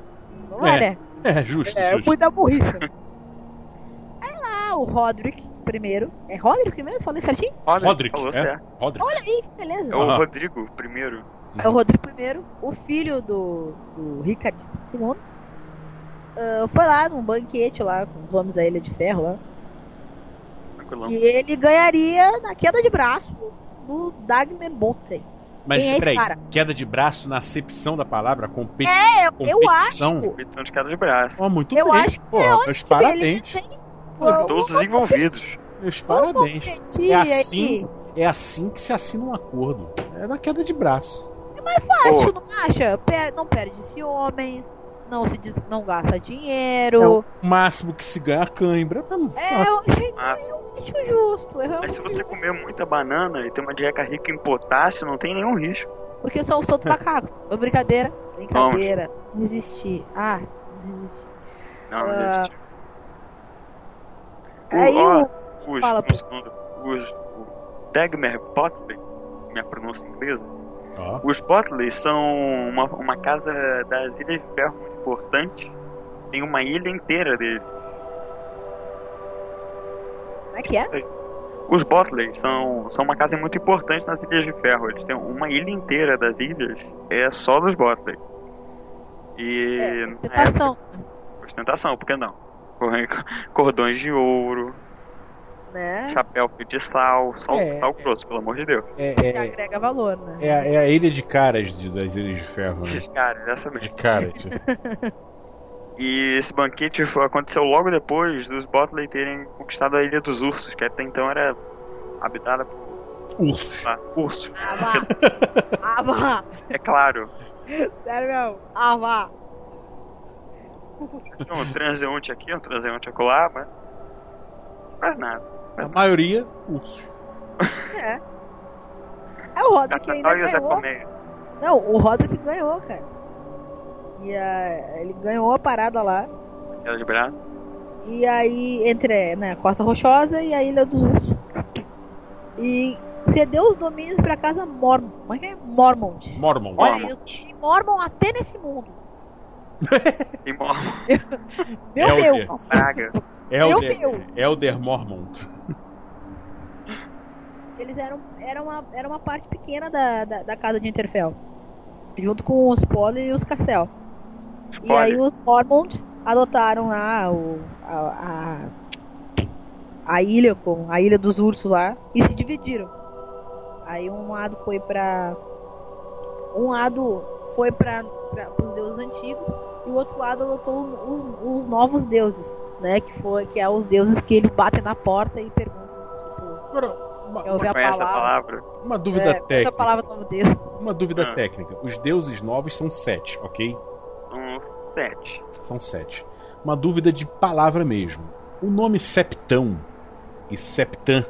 Não vai, É, né? É, justo, É, justo. muita burrice. Aí lá, o Roderick primeiro. É Roderick mesmo? Falei certinho? Roderick, Falou é? Roderick. Olha aí, que beleza. É o. Rodrigo primeiro. É o Rodrigo primeiro, o filho do, do Ricardo II. ah, foi lá num banquete lá com os homens da Ilha de Ferro lá. Tranquilão. E ele ganharia na queda de braço do Dagner Bolten. Mas Quem é esse peraí, cara? queda de braço na acepção da palavra, competi É, eu, eu competição. acho. Competição de queda de braço. Ó, muito Eu bem. acho que Pô, é ótimo, parabéns. eles têm- Vamos Todos os envolvidos. Meus vamos parabéns. É assim, é assim que se assina um acordo. É na queda de braço. Fácil, não acha? Não perde-se homens, não se não gasta É dinheiro. o máximo que se ganha a cãibra. É, eu achei Máximo. eu acho justo. Eu Mas se você comer muita banana e ter uma dieta rica em potássio, não tem nenhum risco. Porque são os todos macacos. Foi brincadeira. Brincadeira. Não existi. Ah, não existi. Não, não Ah. O- Aí ó, o. os, fala, os, os, o Dagmar Botley, minha pronúncia inglesa, Ó. os Botley são uma, uma casa das Ilhas de Ferro muito importante. Tem uma ilha inteira deles. Como é que é? Os Botley são, são uma casa muito importante nas Ilhas de Ferro. Eles têm uma ilha inteira das ilhas, é só dos Botley. E É, na época, ostentação. ostentação, por que não? Cordões de ouro, Né? chapéu de sal, sal, É. sal grosso, pelo amor de Deus. É, Que é, agrega valor, né? é, a- é a ilha de caras de- das Ilhas de Ferro, né? Cara, essa mesmo. De caras. E esse banquete aconteceu logo depois dos Botley terem conquistado a Ilha dos Ursos, que até então era habitada por Ursos. ah, ursos. Ah, vá. Ah, vá. É claro, Sério mesmo. Ah, vá. Um transeunte aqui, um transeunte acolá, mas quase nada. A maioria, ursos. É. É o Roda que ainda ganhou. Não, o Roda que ganhou, cara. E ah, ele ganhou a parada lá. Ela de braço. E aí, entre né, Costa Rochosa e a Ilha dos Ursos. E cedeu os domínios pra casa Mormon. Como é que é? Mormont. Mormon. Olha, tem Mormon até nesse mundo. Tem Mormon, Meu Elder. Deus! Praga. Meu Elder, Deus! Elder Mormont. Eles eram era uma, era uma parte pequena da, da, da casa de Interfell. Junto com os Poly e os Cassel. E aí os Mormont adotaram lá o, a, a, a ilha, com a ilha dos ursos lá, e se dividiram. Aí um lado foi pra. Um lado foi pra, pra, os deuses antigos e o outro lado adotou os, os novos deuses, né? Que, foi, que é os deuses que eles batem na porta e perguntam. Tipo, Agora, uma, quer ouvir a Conhece a palavra? palavra? uma dúvida É, essa técnica. palavra novo deus. Uma dúvida Ah. técnica. Os deuses novos são sete, ok? Um sete. São sete. Uma dúvida de palavra mesmo. O nome septão e septã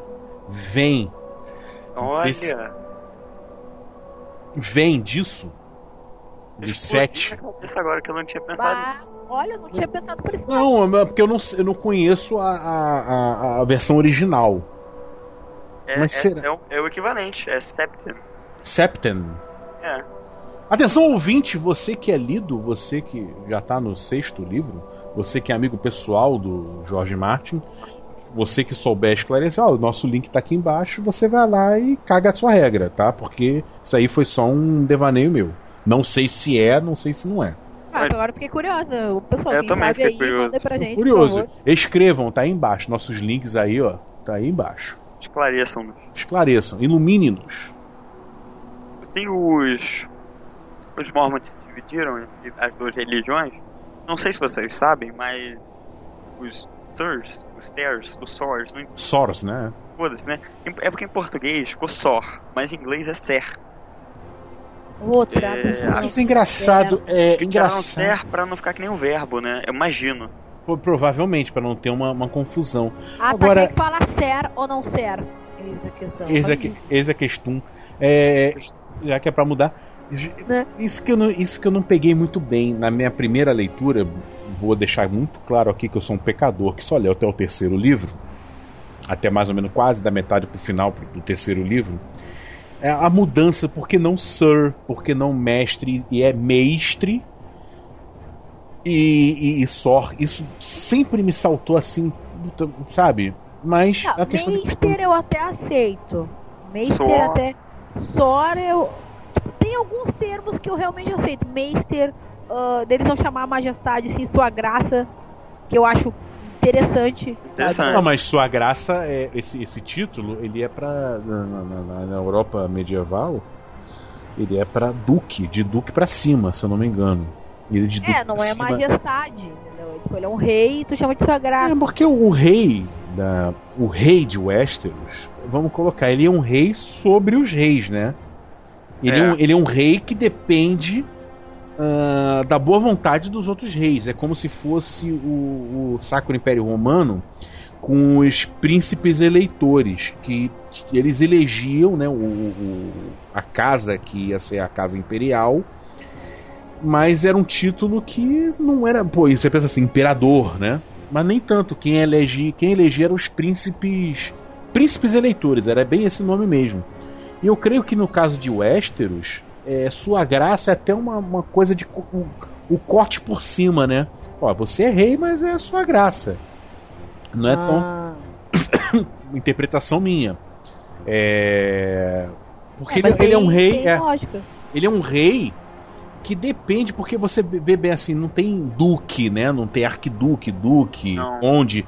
vem Olha, Desse- vem disso? Dos explodiu sete? agora que eu não tinha pensado Bah, olha, eu não tinha pensado por isso. Não, é porque eu não, eu não conheço a, a, a- versão original. É, Mas é, será- é o, é o equivalente, é septem. Septen. É. Atenção, ouvinte, você que é lido, você que já tá no sexto livro, você que é amigo pessoal do George Martin, você que souber esclarecer, ó, o nosso link tá aqui embaixo, você vai lá e caga a sua regra, tá? Porque isso aí foi só um devaneio meu. Não sei se é, não sei se não é. Ah, agora fiquei curiosa. O pessoal, Eu quem também sabe fiquei aí, curioso. manda pra gente, por Curioso. favor. Escrevam, tá aí embaixo. Nossos links aí, ó, tá aí embaixo. Esclareçam-nos. Esclareçam, ilumine-nos. Assim, os. Os Mormons se dividiram entre as duas religiões. Não sei se vocês sabem, mas. Os Sirs, os Thers, os Sors, não Soros, né? foda-se, né? É porque em português ficou Sor, mas em inglês é Ser. Outra. É. Isso é engraçado, é Tiraram engraçado. Ser pra não ficar que nem um verbo, né? Eu imagino. Pô, Provavelmente, pra não ter uma, uma confusão. Ah, Agora- tá, quem que fala ser ou não ser? Eis a questão. Eis é, que, eis é questão. É, já que é pra mudar. Né? Isso que, eu não, isso que eu não peguei muito bem na minha primeira leitura. Vou deixar muito claro aqui que eu sou um pecador que só leu até o terceiro livro. Até mais ou menos quase da metade pro final do terceiro livro. É a mudança, por que não Sir? Por que não mestre? E é mestre. E, e, e Sor. Isso sempre me saltou assim, sabe? Mas Não, a questão de. Meister eu até aceito. Meister Sor. até. Sor eu. Tem alguns termos que eu realmente aceito. Meister, ah, deles não chamar majestade, sim, sua graça, que eu acho interessante. Interessante. Não, mas sua graça é esse, esse título, ele é pra na, na- na- Europa medieval, ele é pra duque, de duque pra cima, se eu não me engano. Ele de duque É, não é cima- majestade. Entendeu? Ele é um rei e tu chama de sua graça. É porque o rei da o rei de Westeros, vamos colocar, ele é um rei sobre os reis, né? Ele é, É. um, ele é um rei que depende uh, da boa vontade dos outros reis. É como se fosse o, o Sacro Império Romano com os príncipes eleitores, que eles elegiam né, o, o, a casa que ia ser a casa imperial, mas era um título que não era. Pô, você pensa assim, imperador, né? Mas nem tanto. Quem elegia, quem elegia eram os príncipes. Príncipes eleitores, era bem esse nome mesmo. E eu creio que no caso de Westeros, é, sua graça é até uma, uma coisa de. O, o corte por cima, né? Ó, você é rei, mas é a sua graça. Não é ah. tão. interpretação minha. É. Porque é, ele, ele é um rei. É, ele é um rei que depende, porque você vê bem assim, não tem duque, né? Não tem arquiduque, duque, não. onde.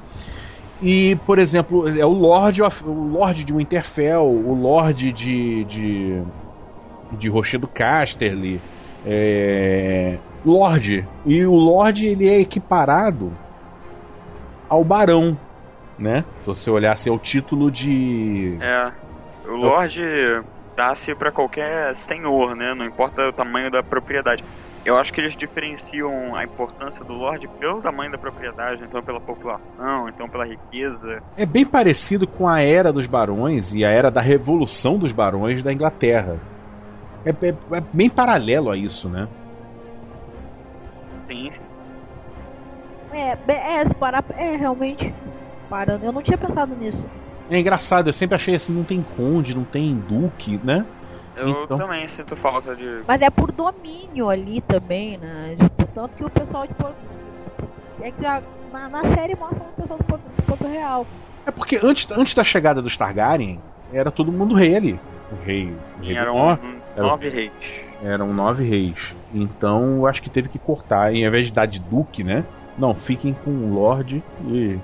E, por exemplo, é o Lorde, o Lorde de Winterfell, o Lorde de. de. De Rochedo Casterly. É, Lorde. E o Lorde ele é equiparado ao Barão, né? Se você olhasse, é o título de. É. O Lorde dá-se para qualquer senhor, né? Não importa o tamanho da propriedade. Eu acho que eles diferenciam a importância do Lorde pelo tamanho da propriedade, então pela população, então pela riqueza. É bem parecido com a era dos barões e a era da revolução dos barões da Inglaterra. É, é, é bem paralelo a isso, né? Sim, é, é, para, é realmente. Parando, eu não tinha pensado nisso. É engraçado, eu sempre achei assim, não tem conde, não tem duque, né? Eu então... também sinto falta de. Mas é por domínio ali também, né? Tanto que o pessoal de Porto. É que a, na, na, série mostra o pessoal de Porto, de Porto, Real. É porque antes, antes da chegada dos Targaryen, era todo mundo rei ali. O rei. O rei eram um, nove era, reis. Eram nove reis. Então eu acho que teve que cortar. Em vez de dar de duque, né? Não, fiquem com o Lorde e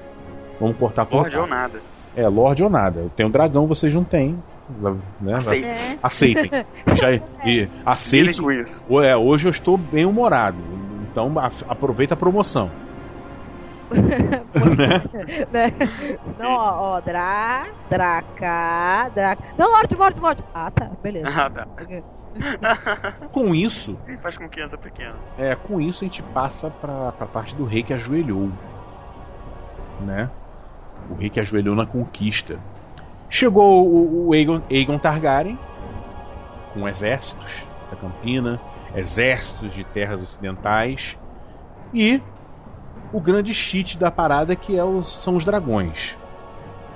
vamos cortar por Lorde ou nada. É, Lorde ou nada. Eu tenho dragão, vocês não têm. Né? Aceitem. É. Aceitem. Já, e, aceitem. É, hoje eu estou bem humorado. Então aproveita a promoção. Né? né? Não, ó, ó, Dra, Draca, Draca. Não, Lorde, Lorde, Lorde. Ah, tá, beleza. Ah, tá. com isso. Faz com criança pequena. É, com isso a gente passa pra, pra parte do rei que ajoelhou. Né? O rei que ajoelhou na conquista. Chegou o, o Aegon, Aegon Targaryen com exércitos da Campina, exércitos de terras ocidentais e o grande cheat da parada que é o, são os dragões.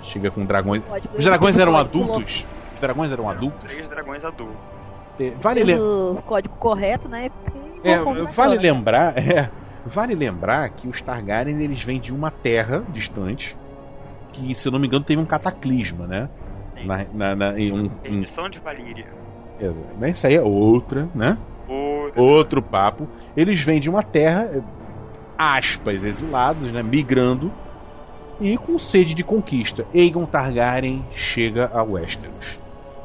Chega com dragões. Os dragões eram adultos? Os dragões eram adultos? Três dragões adultos. Vale lembrar. O código correto, né? É, vale lembrar, é, vale lembrar que os Targaryen eles vêm de uma terra distante que, se eu não me engano, teve um cataclisma, né? Na, na, na, em um, Edição de Valíria. Exato. Isso aí é outra, né? Outra. Outro papo. Eles vêm de uma terra, aspas, exilados, né? Migrando e com sede de conquista. Aegon Targaryen chega a Westeros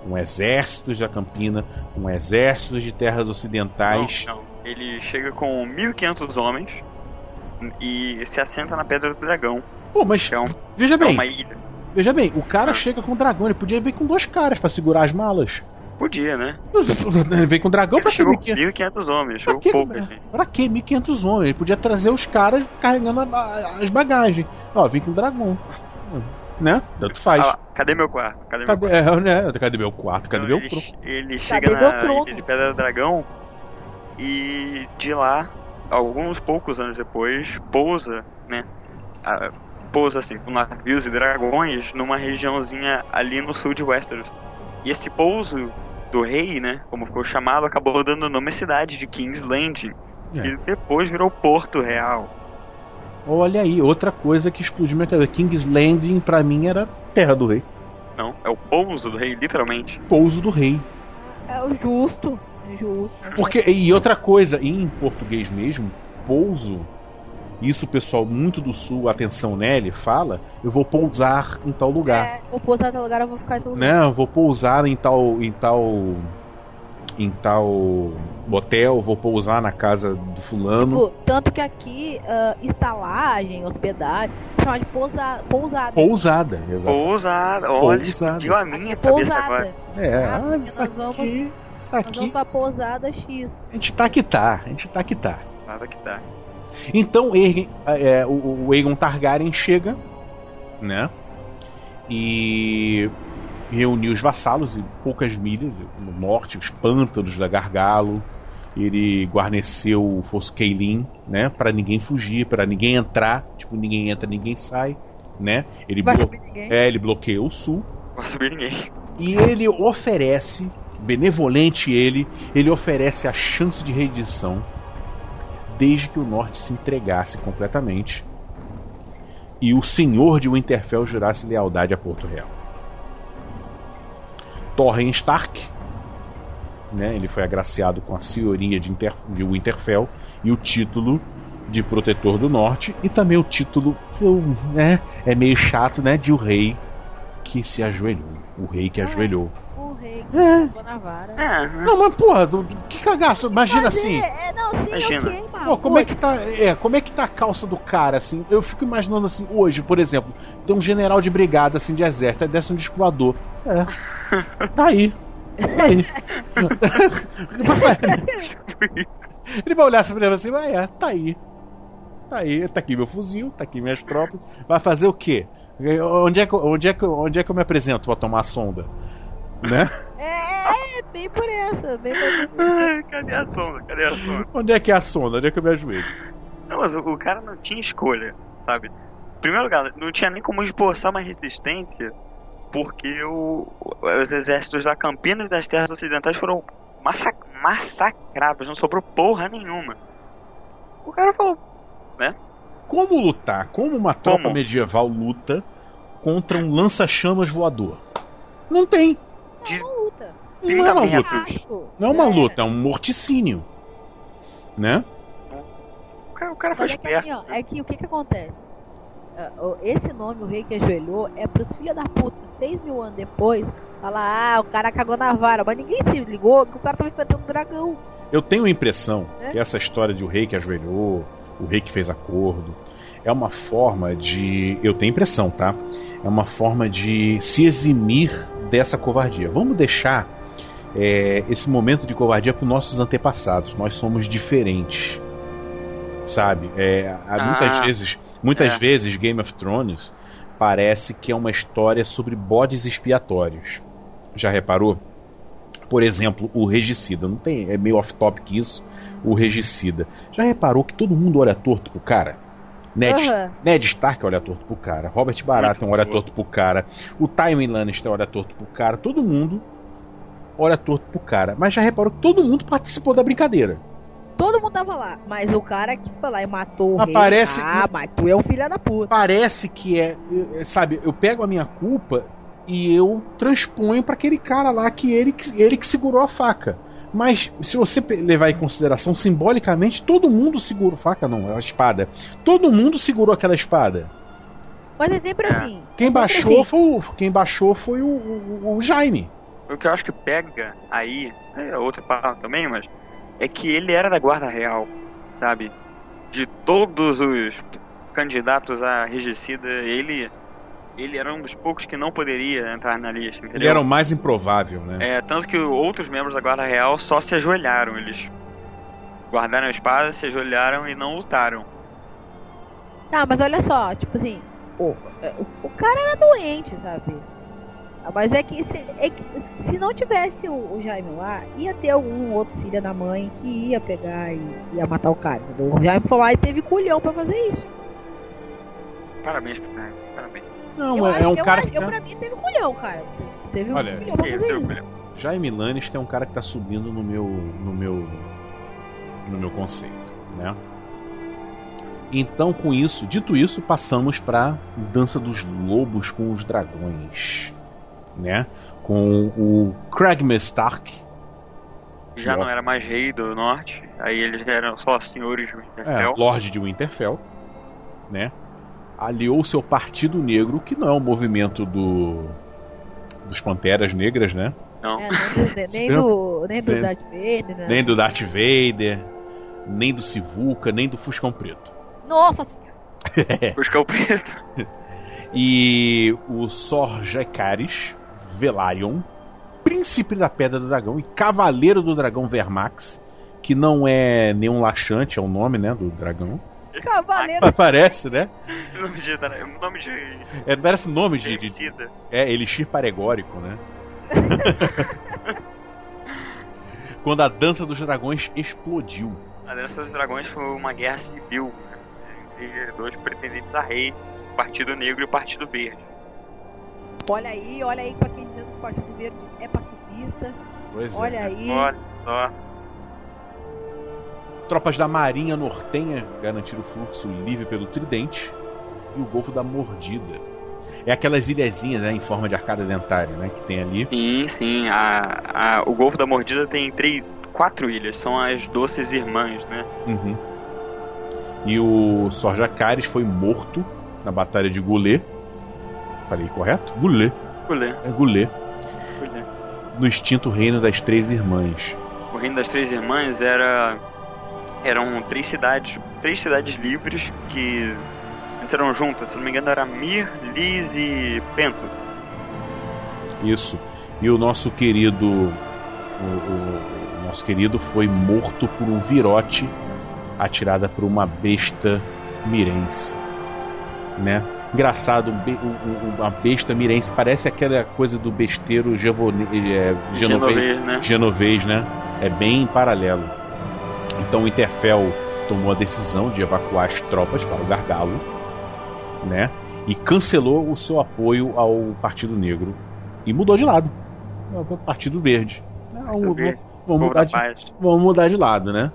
um exército de Campina, um exército de terras ocidentais. Não, não. Ele chega com 1.500 homens e se assenta na Pedra do Dragão. Pô, mas é um, veja bem. É veja bem, o cara ah. chega com o dragão, ele podia vir com dois caras para segurar as malas. Podia, né? Ele veio com o dragão ele pra chegou 1.500 homens, pra que, pouco, assim. Pra que 1.500 homens? Ele podia trazer os caras carregando a, a, as bagagens. Ó, vem com o dragão né? Tanto faz. Ah, cadê meu quarto? Cadê, cadê, meu quarto? É, né? cadê meu quarto? Cadê então, meu ele, trono? Ele chega cadê na ilha de Pedra do Dragão e de lá, alguns poucos anos depois, pousa, né? A, pousa assim, com navios e dragões numa regiãozinha ali no sul de Westeros. E esse pouso do rei, né, como ficou chamado, acabou dando o nome à cidade de King's Landing, é. que depois virou Porto Real. Olha aí, outra coisa que explodiu minha cabeça. King's Landing pra mim era terra do rei. Não, é o pouso do rei, literalmente. Pouso do rei. É o justo. Justo. Porque, e outra coisa, em português mesmo, pouso, isso o pessoal muito do sul, atenção nele, fala, eu vou pousar em tal lugar. É, vou pousar em tal lugar, eu vou ficar em tal lugar. Né, eu vou pousar em tal, em tal em tal hotel, vou pousar na casa do fulano. Tipo, tanto que aqui, uh, estalagem, hospedagem, chama de pousa, pousada. Pousada, exato. Pousada, olha, pousada. a minha é pousada. É, ah, isso aqui... Nós Aqui, vamos pra pousada X. a gente tá que tá, a gente tá que tá. Nada que dá. Então Aegon- é, o, o Aegon Targaryen chega, né? E reuniu os vassalos em poucas milhas no norte, os pântanos da Gargalo. Ele guarneceu o Fosso Keilin, né? Para ninguém fugir, para ninguém entrar. Tipo, ninguém entra, ninguém sai, né? Ele, Vai blo- subir ninguém. é, ele bloqueia o sul. Não vai subir ninguém. E ele oferece, benevolente ele, ele oferece a chance de reedição desde que o norte se entregasse completamente e o senhor de Winterfell jurasse lealdade a Porto Real. Torren Stark, né, ele foi agraciado com a senhoria de, de Winterfell e o título de protetor do norte e também o título né, é meio chato, né, de o rei que se ajoelhou, o rei que Ah. ajoelhou. É. É, Não, mas porra, do- do- que cagaço, imagina Mas assim. É, é, não, sim, Imagina. ok, mano. Pô, como é que tá, é, como é que tá a calça do cara assim? Eu fico imaginando assim, hoje, por exemplo, tem um general de brigada assim de exército, aí desce um disco voador. É. Tá aí. Tá aí. Ele vai olhar assim pra ele assim, vai, é, tá aí. Tá aí, tá aqui meu fuzil, tá aqui minhas tropas. Vai fazer o quê? Onde é que, onde é que, onde é que eu me apresento pra tomar a sonda? Né? É, é, bem por essa, bem por essa. Ai, Cadê a sonda? Cadê a sonda? Onde é que é a sonda? Onde é que eu me ajoelho? Não, mas o, o cara não tinha escolha, sabe? Em primeiro lugar, não tinha nem como esboçar uma resistência, porque o, os exércitos da Campinas e das Terras Ocidentais foram massac massacrados, não sobrou porra nenhuma. O cara falou, Como lutar? Como uma tropa Como? medieval luta contra um lança-chamas voador? Não tem. De Não luta. Não é uma 30 luta. Asco. Não é uma É. luta, é um morticínio. Né? O cara, o cara Mas é que, assim, ó, é que o que que acontece? Ah, Esse nome, o rei que ajoelhou, é pros filhos da puta. Seis mil anos depois, falar, ah, o cara cagou na vara. Mas ninguém se ligou que o cara tava enfrentando um dragão. Eu tenho a impressão É? que essa história de o rei que ajoelhou, o rei que fez acordo, é uma forma de. Eu tenho impressão, tá? É uma forma de se eximir dessa covardia. Vamos deixar é, esse momento de covardia para os nossos antepassados. Nós somos diferentes. Sabe? É, há Ah, muitas vezes, muitas é. vezes Game of Thrones parece que é uma história sobre bodes expiatórios. Já reparou? Por exemplo, o regicida. Não tem, é meio off-topic isso. O regicida. Já reparou que todo mundo olha torto pro cara? Ned, Aham. Ned Stark olha torto pro cara. Robert Baratheon olha torto. pro cara. O Tywin Lannister olha torto pro cara. Todo mundo olha torto pro cara. Mas já reparou que todo mundo participou da brincadeira. Todo mundo tava lá. Mas o cara que foi lá e matou o rei. Aparece- Ah, mas tu é um filho da puta. Parece que é, é, sabe, eu pego a minha culpa e eu transponho pra aquele cara lá que ele, que ele que segurou a faca. Mas se você levar em consideração simbolicamente, todo mundo segurou faca não, é a espada. Todo mundo segurou aquela espada. Mas é sempre assim. Quem baixou assim. foi o, quem baixou foi o, o- o Jaime. O que eu acho que pega aí, é outra palavra também, mas é que ele era da guarda real, sabe? De todos os candidatos a regicida, ele ele era um dos poucos que não poderia entrar na lista, entendeu? Ele era o mais improvável, né? É, tanto que outros membros da guarda real só se ajoelharam, eles guardaram a espada, se ajoelharam e não lutaram. Tá, mas olha só, tipo assim, o, é, o, o cara era doente, sabe? Ah, Mas é que, se, é que se não tivesse o, o Jaime lá, ia ter algum outro filho da mãe que ia pegar e ia matar o cara, entendeu? O Jaime foi lá e teve culhão pra fazer isso. Parabéns pro cara, parabéns. Não, eu é, acho, é um eu cara acho, que eu, pra mim teve culhão, cara. Teve um Olha, culhão pra fazer é o isso. melhor. Jaime Lannister é um cara que tá subindo no meu no meu no meu conceito, né? Então, com isso, dito isso, passamos para Dança dos Lobos com os Dragões, né? Com o Cragmer Stark, Já Nossa. não era mais rei do norte, aí eles eram só senhores de é, Winterfell. Lorde de Winterfell, né? Aliou seu Partido Negro, que não é um movimento do dos Panteras Negras, né? Não. É, nem do, nem do, nem do Nem- Darth Vader, né? Nem do Darth Vader, nem do Sivuca, nem do Fuscão Preto. Nossa senhora. Buscar o preto. E o Sor Jacaris Velaryon, Príncipe da Pedra do Dragão e Cavaleiro do Dragão Vermax, que não é nenhum laxante, é o nome, né, do dragão. Cavaleiro. Parece, né? Nome de. Nome de. É, parece nome de, de, herbicida. É, elixir paregórico, né? Quando a dança dos dragões explodiu. A Dança dos Dragões foi uma guerra civil né, entre dois pretendentes a rei, o Partido Negro e o Partido Verde. Olha aí, olha aí pra quem diz que o Partido Verde é pacifista. Pois é. Olha aí. Olha só. Tropas da Marinha Nortenha garantiram o fluxo livre pelo Tridente e o Golfo da Mordida. É aquelas ilhazinhas né, em forma de arcada dentária né, que tem ali. Sim, sim. A, a, o Golfo da Mordida tem três, quatro ilhas, são as Doces Irmãs, né? Uhum. E o Sor Jacares foi morto na Batalha de Goulet. Falei correto? Goulet. Gulé, É Goulet. Gulé. No extinto reino das Três Irmãs. O Reino das Três Irmãs era eram três cidades, três cidades livres que antes eram juntas. Se não me engano, era Mir, Liz e Pento. Isso. E o nosso querido. O, o- o nosso querido foi morto por um virote atirada por uma besta mirense. Né? Engraçado, um um- um- uma besta mirense parece aquela coisa do besteiro é, genovês, Genovês, né? genovês, né? É bem paralelo. Então o Interfell tomou a decisão de evacuar as tropas para o Gargalo, né? E cancelou o seu apoio ao Partido Negro e mudou de lado. Para o Partido Verde. Não, vamos, vamos mudar da de, vamos mudar de lado, né?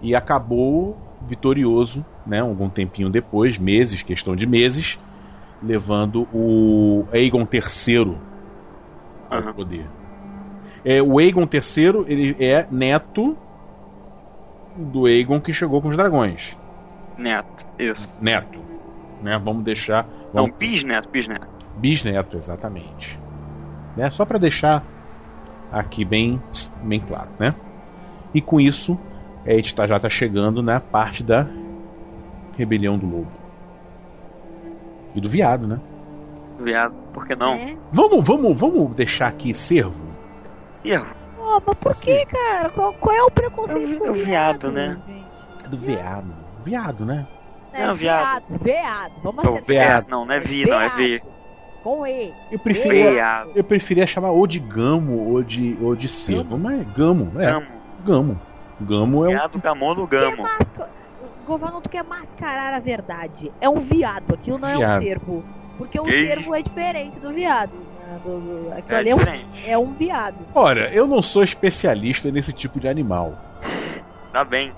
E acabou vitorioso, né? Algum tempinho depois, meses, questão de meses, levando o Aegon III ao Aham. poder. É, o Aegon III ele é neto do Aegon que chegou com os dragões. Neto, isso. Neto. Né? Vamos deixar. Não, Vamos, bisneto, bisneto. bisneto, exatamente. Né? Só para deixar aqui bem, bem claro. Né? E com isso, a gente tá, já está chegando na parte da rebelião do lobo. E do viado, né? Viado, por que não? É. Vamos, vamos, vamos deixar aqui servo? Erro. Pô, mas por que, cara? Qual, qual é o preconceito É o- com é o viado, né? É do viado. Viado, né? É, Não, viado. viado. Veado. Vamos Não, acertar. veado. É, não, não é Vi, não, é V. Com E. Eu preferia, Veado. eu preferia chamar ou de gamo ou de, ou de cervo, mas é gamo, é. Gamo. Gamo. Gamo é um. Viado, Gamono, Quer Gamo. masca- Governo, tu quer mascarar a verdade. É um viado. Aquilo não é um Viado. cervo. Porque o Que cervo é diferente do viado. Do- Aquilo É ali é um, é um viado. Olha, eu não sou especialista nesse tipo de animal. Tá bem.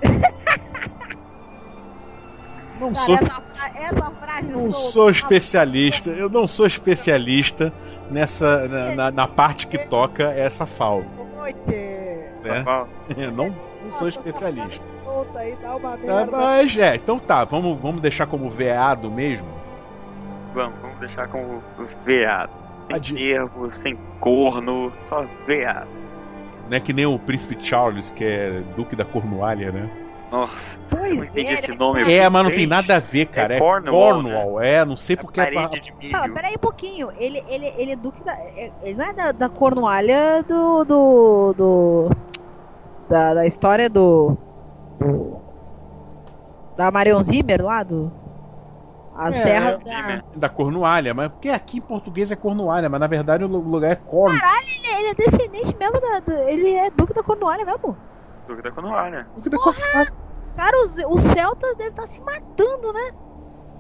Não Cara, sou, essa, essa frase não sou especialista. Eu não sou especialista nessa na, na- na parte que toca essa falta. Noite. Né? Eu não, não sou especialista. Tá, merda. mas é, então tá, vamos, vamos deixar como veado mesmo. Vamos, vamos deixar com o veado. Sem Adi- ervo, sem corno, só veado. Né, que nem o príncipe Charles, que é duque da Cornualha, né? Nossa, Pois não entendi é, esse né? nome. É, mas não tem nada a ver, cara. É, Cornwall, Cornwall, é, não sei É porque é parede de milho. Tá, pera aí um pouquinho. Ele, ele, ele é duque da. é- Ele não é da, da Cornualha do. do. do da, da história do. do da Marion Zimmer lá do. As É, terras Zimmer. da. da Cornualha, mas porque aqui em português é Cornualha, mas na verdade o lugar é Corn. Ele, ele é descendente mesmo da. do- ele é duque da Cornualha mesmo. Dúvida quando olha. Duque da Cornualha. Cara, os, os celtas devem estar se matando, né?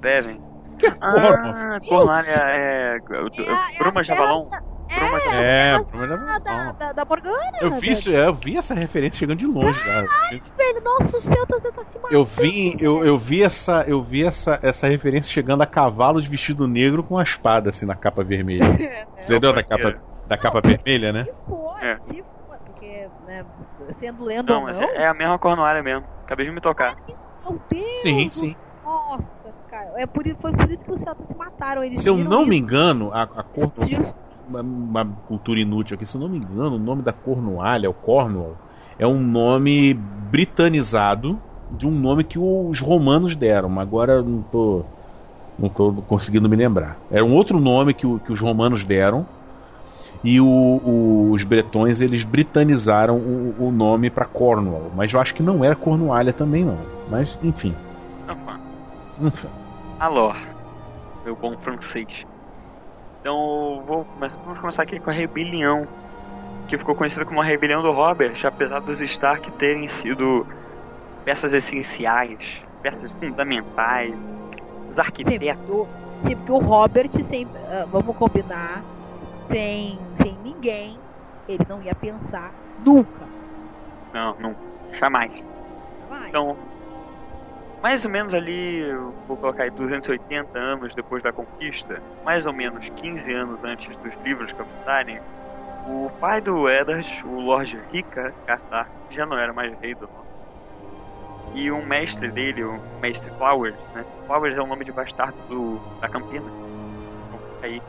Devem. Que é? Ah, Cornalha é. É é Bruma as Javalão? É. É, mas terras da, não. da, da Morgana. Eu vi isso, é, eu vi essa referência chegando de longe, cara. Velho, nossa, os celtas devem estar se matando. Eu vi, eu, eu vi essa, eu vi essa, essa referência chegando a cavalo de vestido negro com a espada assim na capa vermelha. Você lembra da capa, da capa vermelha, né? Se for, É. se for, porque, né, sendo lenda Não, ou não, é a mesma Cornualha mesmo. Acabei de me tocar. meu Deus, Sim, sim. Nossa, cara, é por, isso- foi por isso que os celtas se mataram. Eles Se eu não me isso, engano, a, a cor. Uma, uma cultura inútil aqui, se eu não me engano, o nome da Cornualha, o Cornwall, é um nome britanizado de um nome que os romanos deram, mas agora não tô, não tô conseguindo me lembrar. Era um outro nome que, que os romanos deram E o, o, os bretões eles britanizaram o, o nome para Cornwall, mas eu acho que não era Cornualha também não. Mas enfim. Enfim. Alô, meu bom francês. Então vou começar, vamos começar aqui com a rebelião, que ficou conhecida como a rebelião do Robert, apesar dos Stark terem sido peças essenciais, peças fundamentais, os arquitetos. Sim, porque o Robert sempre, uh, vamos combinar, sem, sem ninguém, ele não ia pensar nunca. Não, não, jamais. Vai. Então, mais ou menos ali, vou colocar aí 280 anos depois da conquista, mais ou menos 15 anos antes dos livros começarem, o pai do Eddard, o Lord Rica Castar, já não era mais rei do norte. E um mestre dele, o mestre Flowers, né? Flowers é o nome de bastardo do, da Campina. Aí.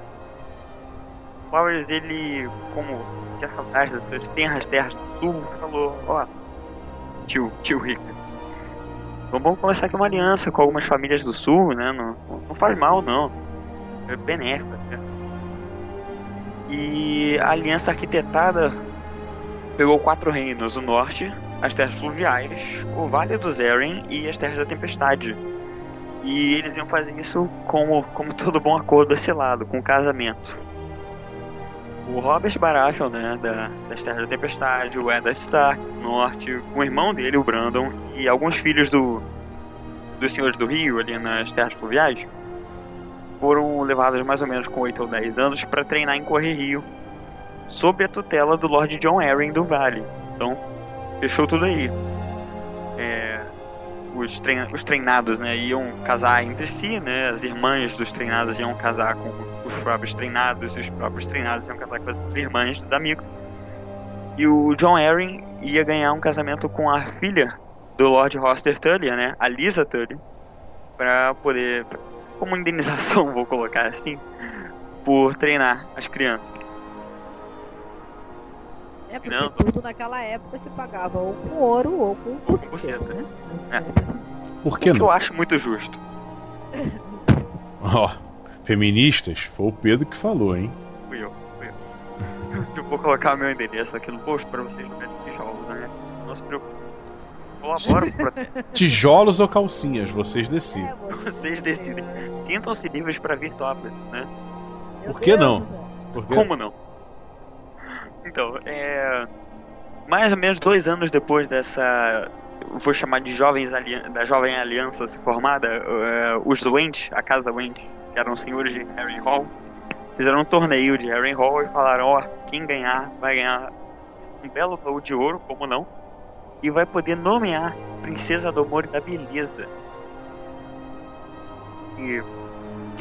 Flowers, ele, como tinha saudades das suas terras, terras do sul, falou, ó, tio, tio Rica, vamos começar aqui uma aliança com algumas famílias do sul, né? Não, não faz mal, não. É benéfica. Né? E a aliança arquitetada pegou quatro reinos: o norte, as terras fluviais, o Vale dos Eren e as terras da Tempestade. E eles iam fazer isso como, como todo bom acordo desse lado, com casamento. O Robert Baratheon, né, da, das Terras da Tempestade, o Eddard Stark, norte, o irmão dele, o Brandon, e alguns filhos do, dos Senhores do Rio, ali nas Terras Fluviais, foram levados mais ou menos com 8 ou 10 anos para treinar em Correr Rio, sob a tutela do Lord John Arryn do Vale. Então, fechou tudo aí. Os, trein os treinados né, iam casar entre si, né, as irmãs dos treinados iam casar com os próprios treinados, e os próprios treinados iam casar com as irmãs dos amigos. E o John Arryn ia ganhar um casamento com a filha do Lord Hoster Tully, né, a Lisa Tully, para poder, como indenização, vou colocar assim, por treinar as crianças. É porque não. tudo naquela época se pagava ou com ouro ou com pulseira, né? É. Por que o não? que eu acho muito justo. Ó, oh, feministas, foi o Pedro que falou, hein? Fui eu, fui eu. eu vou colocar meu endereço aqui no post pra vocês verem tijolos, né? Não se preocupe. Colaboro pro Tijolos ou calcinhas, vocês decidem. É, Vocês decidem. Sintam-se livres pra vir topless, né? Meu Por que Deus não? do céu. Porque Como não? Então, é. Mais ou menos dois anos depois dessa. Vou chamar de jovens da jovem aliança se formada, é, os Wendt, a casa Wendt, que eram senhores de Harry Hall, fizeram um torneio de Harry Hall e falaram: ó, quem ganhar vai ganhar um belo baú de ouro, como não, e vai poder nomear Princesa do Amor e da Beleza. E.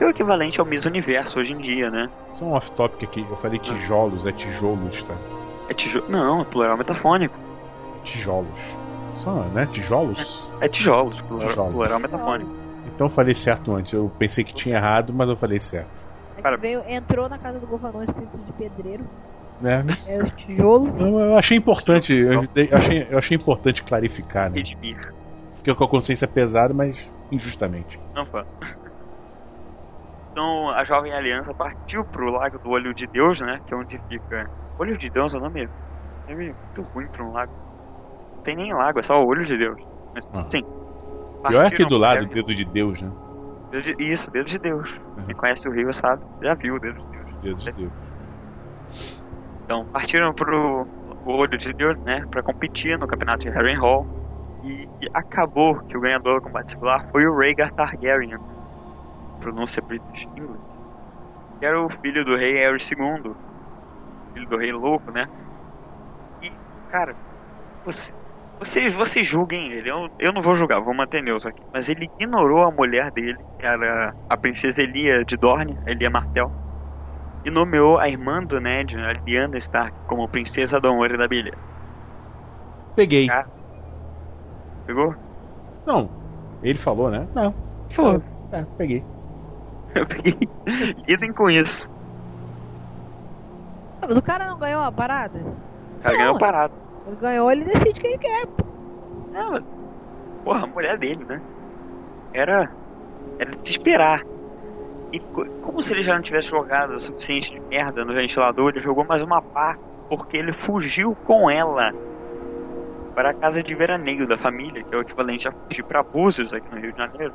Que é o equivalente ao Miss Universo hoje em dia, né? Só um off-topic aqui, eu falei tijolos, é tijolos, tá? É tijolo. Não, é plural metafônico. Tijolos. Só, né? Tijolos? É tijolos, plural, Tijolos. plural metafônico. Então eu falei certo antes. Eu pensei que tinha errado, mas eu falei certo. É veio, entrou na casa do governador espírito de pedreiro. Né? É os tijolos. Eu, eu achei importante, eu, eu achei, eu achei importante clarificar, né? Redimir. Fiquei com a consciência pesada, mas injustamente. Não fã. Então a jovem aliança partiu pro lago do Olho de Deus, né? Que é onde fica. Olho de Deus é o nome? É muito ruim pra um lago. Não tem nem lago, é só o Olho de Deus. Mas Ah. sim. Pior é aqui Partiram do lado, dedo de Deus, né? De- Isso, dedo de Deus. Uhum. Quem conhece o Rio sabe, já viu o dedo de Deus. Dedo de Deus. Então, partiram pro Olho de Deus, né, pra competir no campeonato de Harrenhal. E, e acabou que o ganhador do combate singular foi o Rhaegar Targaryen, pronúncia British English, que era o filho do rei Harry II, filho do rei louco, né? E, cara, você, vocês, vocês julguem ele, eu, eu não vou julgar, vou manter neutro aqui. Mas ele ignorou a mulher dele, que era a princesa Elia de Dorne, Elia Martel, e nomeou a irmã do Ned, a Lyanna Stark, como princesa do amor e da beleza. Peguei. Ah. Pegou? Não. Ele falou, né? Não. Falou. É, peguei. Lidem com isso. Ah, Mas o cara não ganhou a parada? O cara Não, ganhou é. parado. Ele ganhou, ele decide quem ele quer. pô. Não, mas, porra, a mulher dele, né? Era. Era de se esperar. E co- como se ele já não tivesse jogado o suficiente de merda no ventilador, ele jogou mais uma pá, porque ele fugiu com ela para a casa de veraneio da família, que é o equivalente a fugir para Búzios aqui no Rio de Janeiro.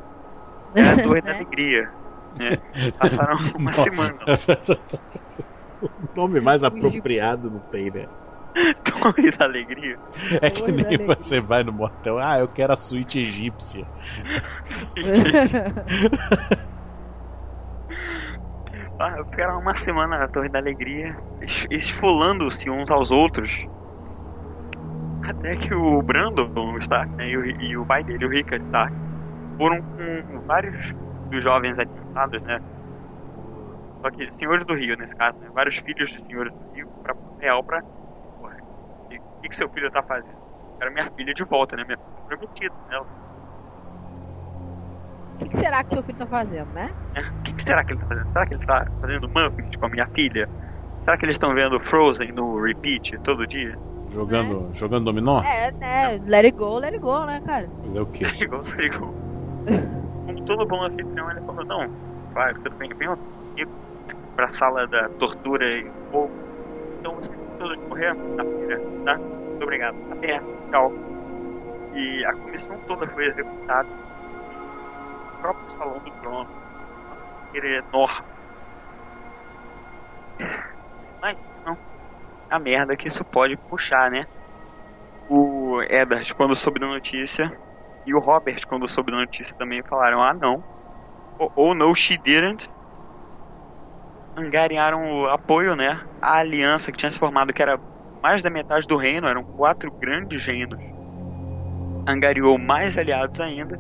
É a Torre da Né? Alegria. Né? Passaram uma semana. o nome mais apropriado não tem, né? Torre da Alegria. É que Torre nem você vai no motel, ah, eu quero a suíte egípcia. Ah, ficaram uma semana na Torre da Alegria, es- esfolando-se uns aos outros. Até que o Brandon Stark né, e, o, e o pai dele, o Rickard Stark, foram com vários dos jovens atentados, né? Só que senhores do Rio, nesse caso, né? Vários filhos de senhores do Rio pra Porto Real pra. Porra, o que, que seu filho tá fazendo? Quero minha filha de volta, né? Minha filha prometida, né? O que, que será que seu filho tá fazendo, né? O que, que será que ele tá fazendo? Será que ele tá fazendo muffins com a minha filha? Será que eles estão vendo Frozen no repeat todo dia? Jogando, jogando dominó? É, né? Let it go, let it go, né, cara? Fazer o quê? Igual igual. Todo bom anfitrião, ele falou: Não, vai, tudo bem, venham comigo pra sala da tortura e fogo. Então vocês vão todos morrer na feira, tá? Muito obrigado. Até, tchau. E a comissão toda foi executada no próprio salão do trono. Ele é enorme. Mas, não. A merda que isso pode puxar, né? O Eddard, quando soube da notícia, e o Robert, quando soube da notícia, também falaram: ah, não. Ou, ou no, she didn't. Angariaram o apoio, né? A aliança que tinha se formado, que era mais da metade do reino, eram quatro grandes reinos. Angariou mais aliados ainda.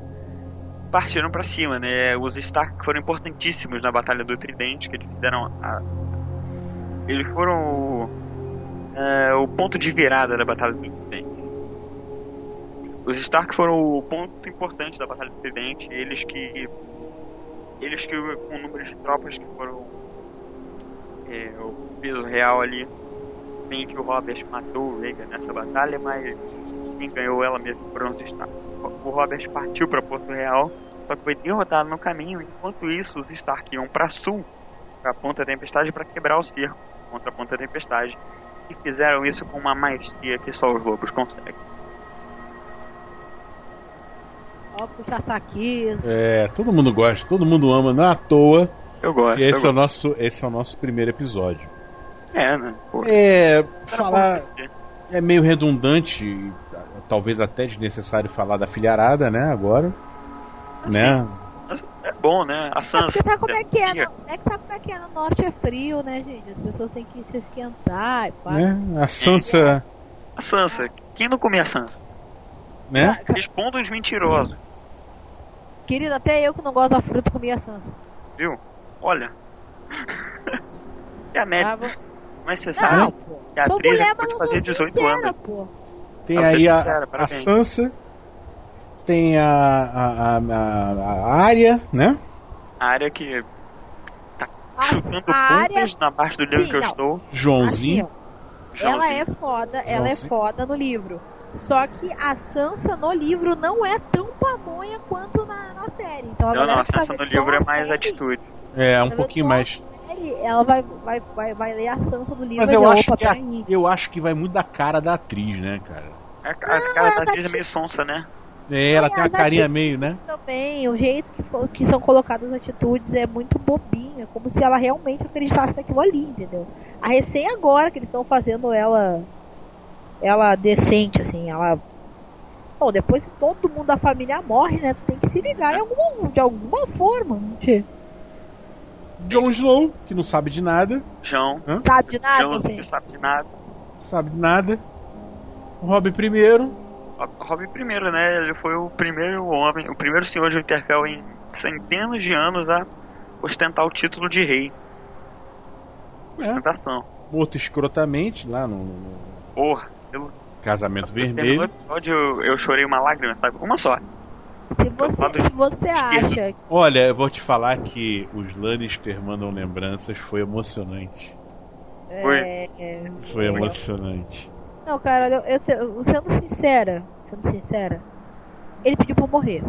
Partiram pra cima, né? Os Stark foram importantíssimos na Batalha do Tridente, que eles fizeram a... Eles foram o, é, o ponto de virada da Batalha do Tridente. Os Stark foram o ponto importante da Batalha do Tridente, eles que eles que com o número de tropas que foram é, o peso real ali, bem que o Robert matou o Rhaegar nessa batalha, mas quem ganhou ela mesmo foram os Stark. O Robert partiu para Porto Real, só que foi derrotado no caminho, enquanto isso os Stark iam para sul, para Ponta Tempestade para quebrar o cerco contra a Ponta Tempestade. E fizeram isso com uma maestria que só os lobos conseguem. Ó, puxa saquinho. É, todo mundo gosta, todo mundo ama, não é à toa. Eu gosto. E esse é, eu o nosso, esse é o nosso primeiro episódio. gosto. É, né? Pô, É, falar acontecer. é meio redundante, talvez até desnecessário falar da filharada, né, agora. Né? É bom, né? A É Sansa. porque sabe como é que é? No, é que sabe como é que é? No norte é frio, né, gente? As pessoas têm que se esquentar e pá. né? A Sansa, A Sansa. Quem não comia a Sansa? né? Responda os mentirosos, Querido, até eu que não gosto da fruta comia Sansa. viu? Olha. é a Ah, média. vou- Mas você Não, sabe pô. que a atriz mulher, pode não fazer sou 18 sincera, anos. pô. Tem aí a, sincero, a parabéns. Sansa, tem a, a, a, a, a Arya, né? A área que tá A- chutando a área- pontas na parte do livro Sim, que eu não. estou. Assim, Joãozinho. ela Joãozinho. é foda, ela é Joãozinho. foda no livro. Só que a Sansa no livro não é tão pamonha quanto na, na série. Então a Não, não, a tá Sansa no livro é a mais série, atitude. É, um Tá pouquinho mais. a série, Ela vai, vai, vai, vai ler a Sansa do livro Mas e eu dizer, acho, que a- peraí. eu acho que vai muito da cara da atriz, né, cara? A, a cara ela da tá atriz é meio sonsa, né? É, ela tem uma as carinha meio, né? também, o jeito que, fo- que são colocadas as atitudes é muito bobinho, é como se ela realmente acreditasse naquilo ali, entendeu? A recém agora que eles estão fazendo ela ela decente, assim, ela. Bom, depois que todo mundo da família morre, né? Tu tem que se ligar em alguma, de alguma forma, não te Jon Snow, que não sabe de nada, João. sabe de nada, João assim. sabe de nada. sabe de nada. Rob primeiro, Robin primeiro, né? Ele foi o primeiro homem, o primeiro senhor de Winterfell em centenas de anos a ostentar o título de rei. é, Ostentação. morto escrotamente lá no, no Porra, casamento vermelho. episódio eu, eu chorei uma lágrima, sabe? Uma só. Se você, se você acha Olha, eu vou te falar que os Lannister mandam lembranças, foi emocionante. Foi. é, é, Foi emocionante. Não, cara, eu, eu, eu- sendo sincera, sendo sincera, ele pediu pra eu morrer.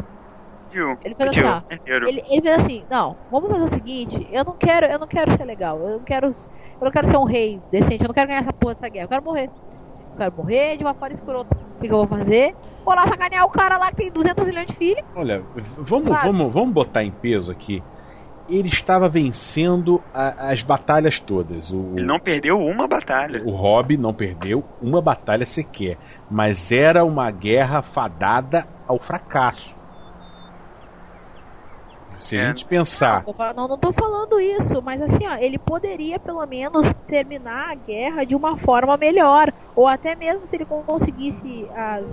Pediu. Ele fez Pediu. assim. Ele, ele fez assim, não, vamos fazer o seguinte, eu não quero, eu não quero ser legal, eu não quero. Eu não quero ser um rei decente, eu não quero ganhar essa porra dessa guerra, eu quero morrer. Eu quero morrer de uma forma escrota. O que, que eu vou fazer? Vou lá sacanear o cara lá que tem 200 milhões de filhos. Olha, vamos, Claro. vamos, vamos botar em peso aqui. Ele estava vencendo a- as batalhas todas. O, Ele não perdeu uma batalha. o Rob não perdeu uma batalha sequer. Mas era uma guerra fadada ao fracasso. Se a É. gente pensar. Não, não tô falando isso, mas assim, ó, ele poderia pelo menos terminar a guerra de uma forma melhor. Ou até mesmo se ele con- conseguisse as.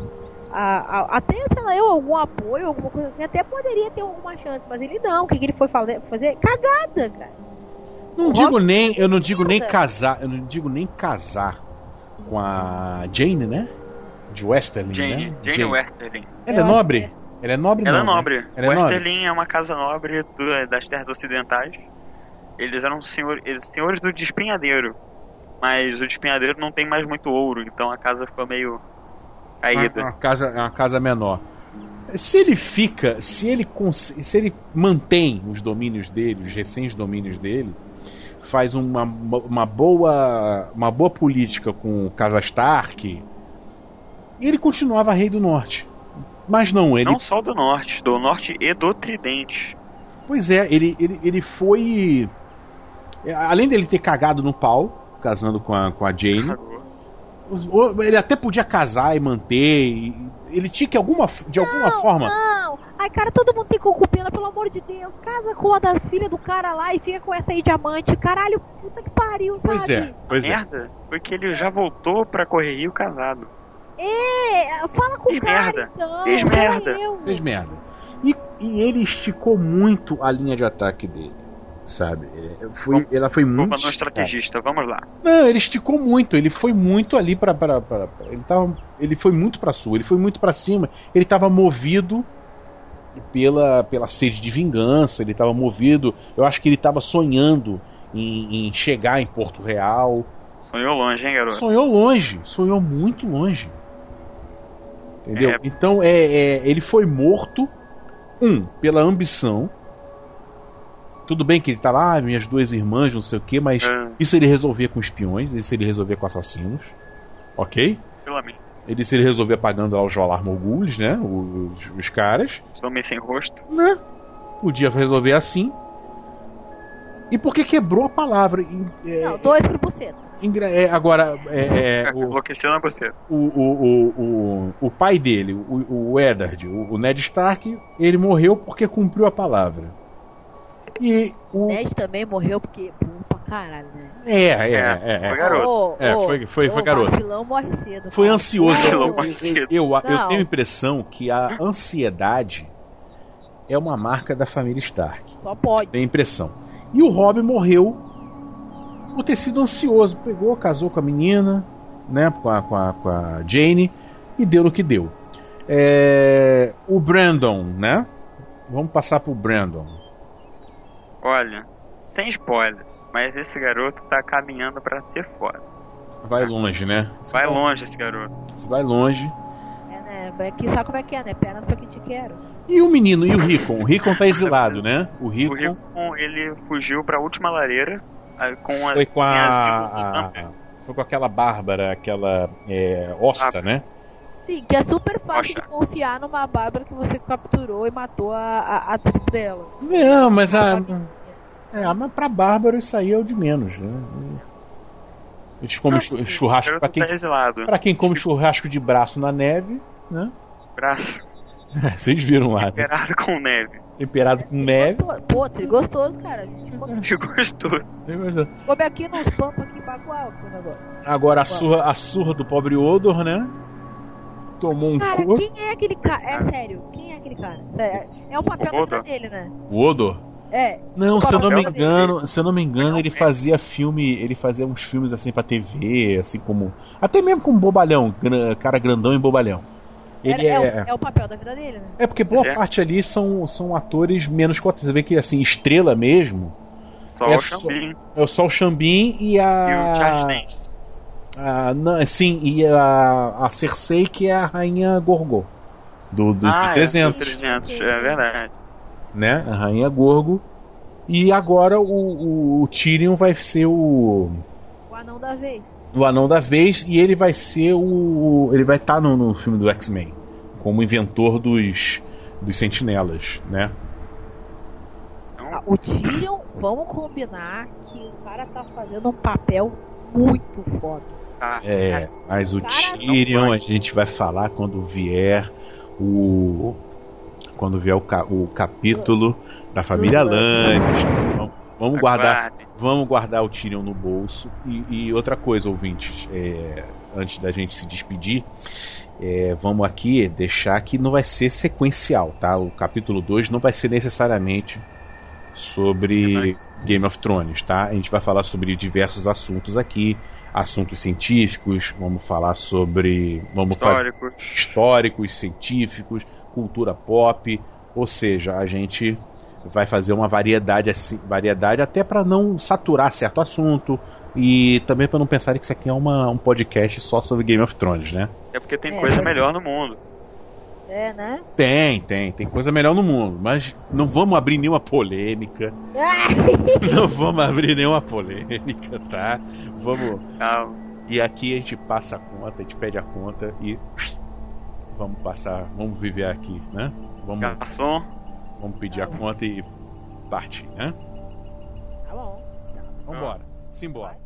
a- a- até, sei lá, eu, algum apoio, alguma coisa assim, até poderia ter alguma chance, mas ele não. O que, que ele foi fazer? fazer? Cagada, cara. Não O digo Rob- nem, eu não digo nem casar, eu não digo nem casar com a Jane, né? De Westerling, Jane, né? Jane Westerling. Ela é nobre? Ela é nobre Ela é não, né? nobre. Ela é nobre? Westerling é uma casa nobre do- das terras ocidentais. Eles eram senhor, eles, senhores do despenhadeiro. Mas o despenhadeiro não tem mais muito ouro, então a casa ficou meio É uma, caída. casa, é uma casa menor. Se ele fica, se ele se ele mantém os domínios dele, os recentes domínios dele, faz uma, uma boa uma boa política com o Casa Stark, ele continuava rei do norte. Mas não, ele Não só do norte, do norte e do tridente. Pois é, ele, ele, ele foi. é, Além dele ter cagado no pau, casando com a, com a Jane, o- ele até podia casar e manter. e- ele tinha que, alguma, de alguma Não, forma. Não, ai cara, todo mundo tem concubina, pelo amor de Deus. Casa com uma das filhas do cara lá e fica com essa aí diamante. Caralho, puta que pariu, sabe? Pois é, pois é. Merda, foi que ele já voltou pra correr Rio casado. É, fala com Fez o cara merda, então. fez merda. eu. Fez merda. E, e ele esticou muito a linha de ataque dele. Sabe? É, Foi, ela foi muito. No estrategista, vamos lá. Não, ele esticou muito, ele foi muito ali para ele tava, ele foi muito para sul, ele foi muito para cima, ele estava movido pela pela sede de vingança, ele estava movido, eu acho que ele estava sonhando em, em chegar em Porto Real, Sonhou longe, hein, garoto? sonhou longe, sonhou muito longe. Entendeu? É. Então é, é, ele foi morto um pela ambição. Tudo bem que ele tá lá, ah, minhas duas irmãs, não sei o que, mas Ah. isso ele resolvia com espiões, isso ele resolvia com assassinos. Ok? Pelo menos. Ele isso ele resolvia pagando lá os Jolar Moguls, né? Os, os caras. Esse homem sem rosto. Né? Podia resolver assim. E porque quebrou a palavra. E, é, Não, dois por buceta. É, agora, é, é, o, Enlouqueceu na você. o, o, o, o, o pai dele, o, o Eddard, o, o Ned Stark, ele morreu porque cumpriu a palavra. E o. Ned também morreu porque pra caralho, né? É, é, é. é. Foi garoto. Ô, É, foi- foi- foi ô, garoto. Vacilão morre cedo. Foi cara. ansioso. Vacilão Eu, eu, cedo. eu, eu Não. tenho a impressão que a ansiedade é uma marca da família Stark. Só pode. Tenho a impressão. E o Rob morreu por ter sido ansioso. Pegou, casou com a menina, né? Com a, com a, com a Jane, e deu no que deu. É, o Brandon, né? Vamos passar pro Brandon. Olha, sem spoiler, mas esse garoto tá caminhando pra ser foda. Vai longe, né? Você Vai longe esse garoto. Você vai longe. É, né? Vai que sabe como é que é, né? Pernas pra quem te quero. E o menino, e o Rickon? O Rickon tá exilado, né? O O Rickon Rickon, ele fugiu pra última lareira com a, foi com a, a- foi com aquela Bárbara, aquela é, Osta, Ah. né? Sim, que é super fácil de confiar numa Bárbara que você capturou e matou a, a, a tribo dela. Não, mas a é, mas pra Bárbara isso aí é o de menos, né? Eles comem Não, churrasco pra quem, tá pra quem come Se- churrasco de braço na neve, né? Braço Vocês viram lá, né? temperado com neve. Temperado com neve. Gostoso. Pô, gostoso, cara. A gente come, Que gostoso. come aqui nos pampas aqui em Bagual, o negócio. Agora a surra, a surra do pobre Odor, né? Tomou um Cara, quem é aquele cara? É sério, quem é aquele cara? É, é o papel O da dele, né? O Odor? É. Não, se eu não me dele. engano, se eu não me engano, ele é. fazia filme, ele fazia uns filmes assim pra TV, assim como, até mesmo como bobalhão, cara grandão e bobalhão. Ele é, é, é, o, é o papel da vida dele, né? é porque boa Certo. parte ali são, são atores menos cotados. Você vê que assim, estrela mesmo Só É o só- Xambim é só o Xambin e e o a, Charles Dance. a não, sim, e a, a Cersei que é a rainha Gorgô. do, do, ah, do 300. É, do 300, é verdade. Né? A Rainha Gorgo. E agora o, o, o Tyrion vai ser o. O anão da vez. O anão da vez e ele vai ser o. Ele vai estar tá no, no filme do X-Men. Como inventor dos, dos sentinelas, né? Ah, o Tyrion, vamos combinar que o cara tá fazendo um papel muito foda. Ah, É, mas o Tyrion a gente vai falar quando vier o. Quando vier o, ca- o capítulo da família Lannister. Então, vamos guardar, vamos guardar o Tyrion no bolso. E, e outra coisa, ouvintes, é, antes da gente se despedir, é, vamos aqui deixar que não vai ser sequencial, tá? O capítulo 2 não vai ser necessariamente sobre Game of Thrones, tá? A gente vai falar sobre diversos assuntos aqui, assuntos científicos, vamos falar sobre, vamos fazer Histórico. históricos, científicos, cultura pop, ou seja, a gente vai fazer uma variedade assim, variedade até para não saturar certo assunto e também para não pensarem que isso aqui é uma, um podcast só sobre Game of Thrones, né? É porque tem É, coisa é. melhor no mundo. É, né? Tem, tem, tem coisa melhor no mundo, mas não vamos abrir nenhuma polêmica, não vamos abrir nenhuma polêmica, tá? Vamos Ah, e aqui a gente passa a conta, a gente pede a conta e vamos passar, vamos viver aqui, né? Vamos garçom. Vamos pedir a conta e partir, né? Tá bom. Vambora. Simbora.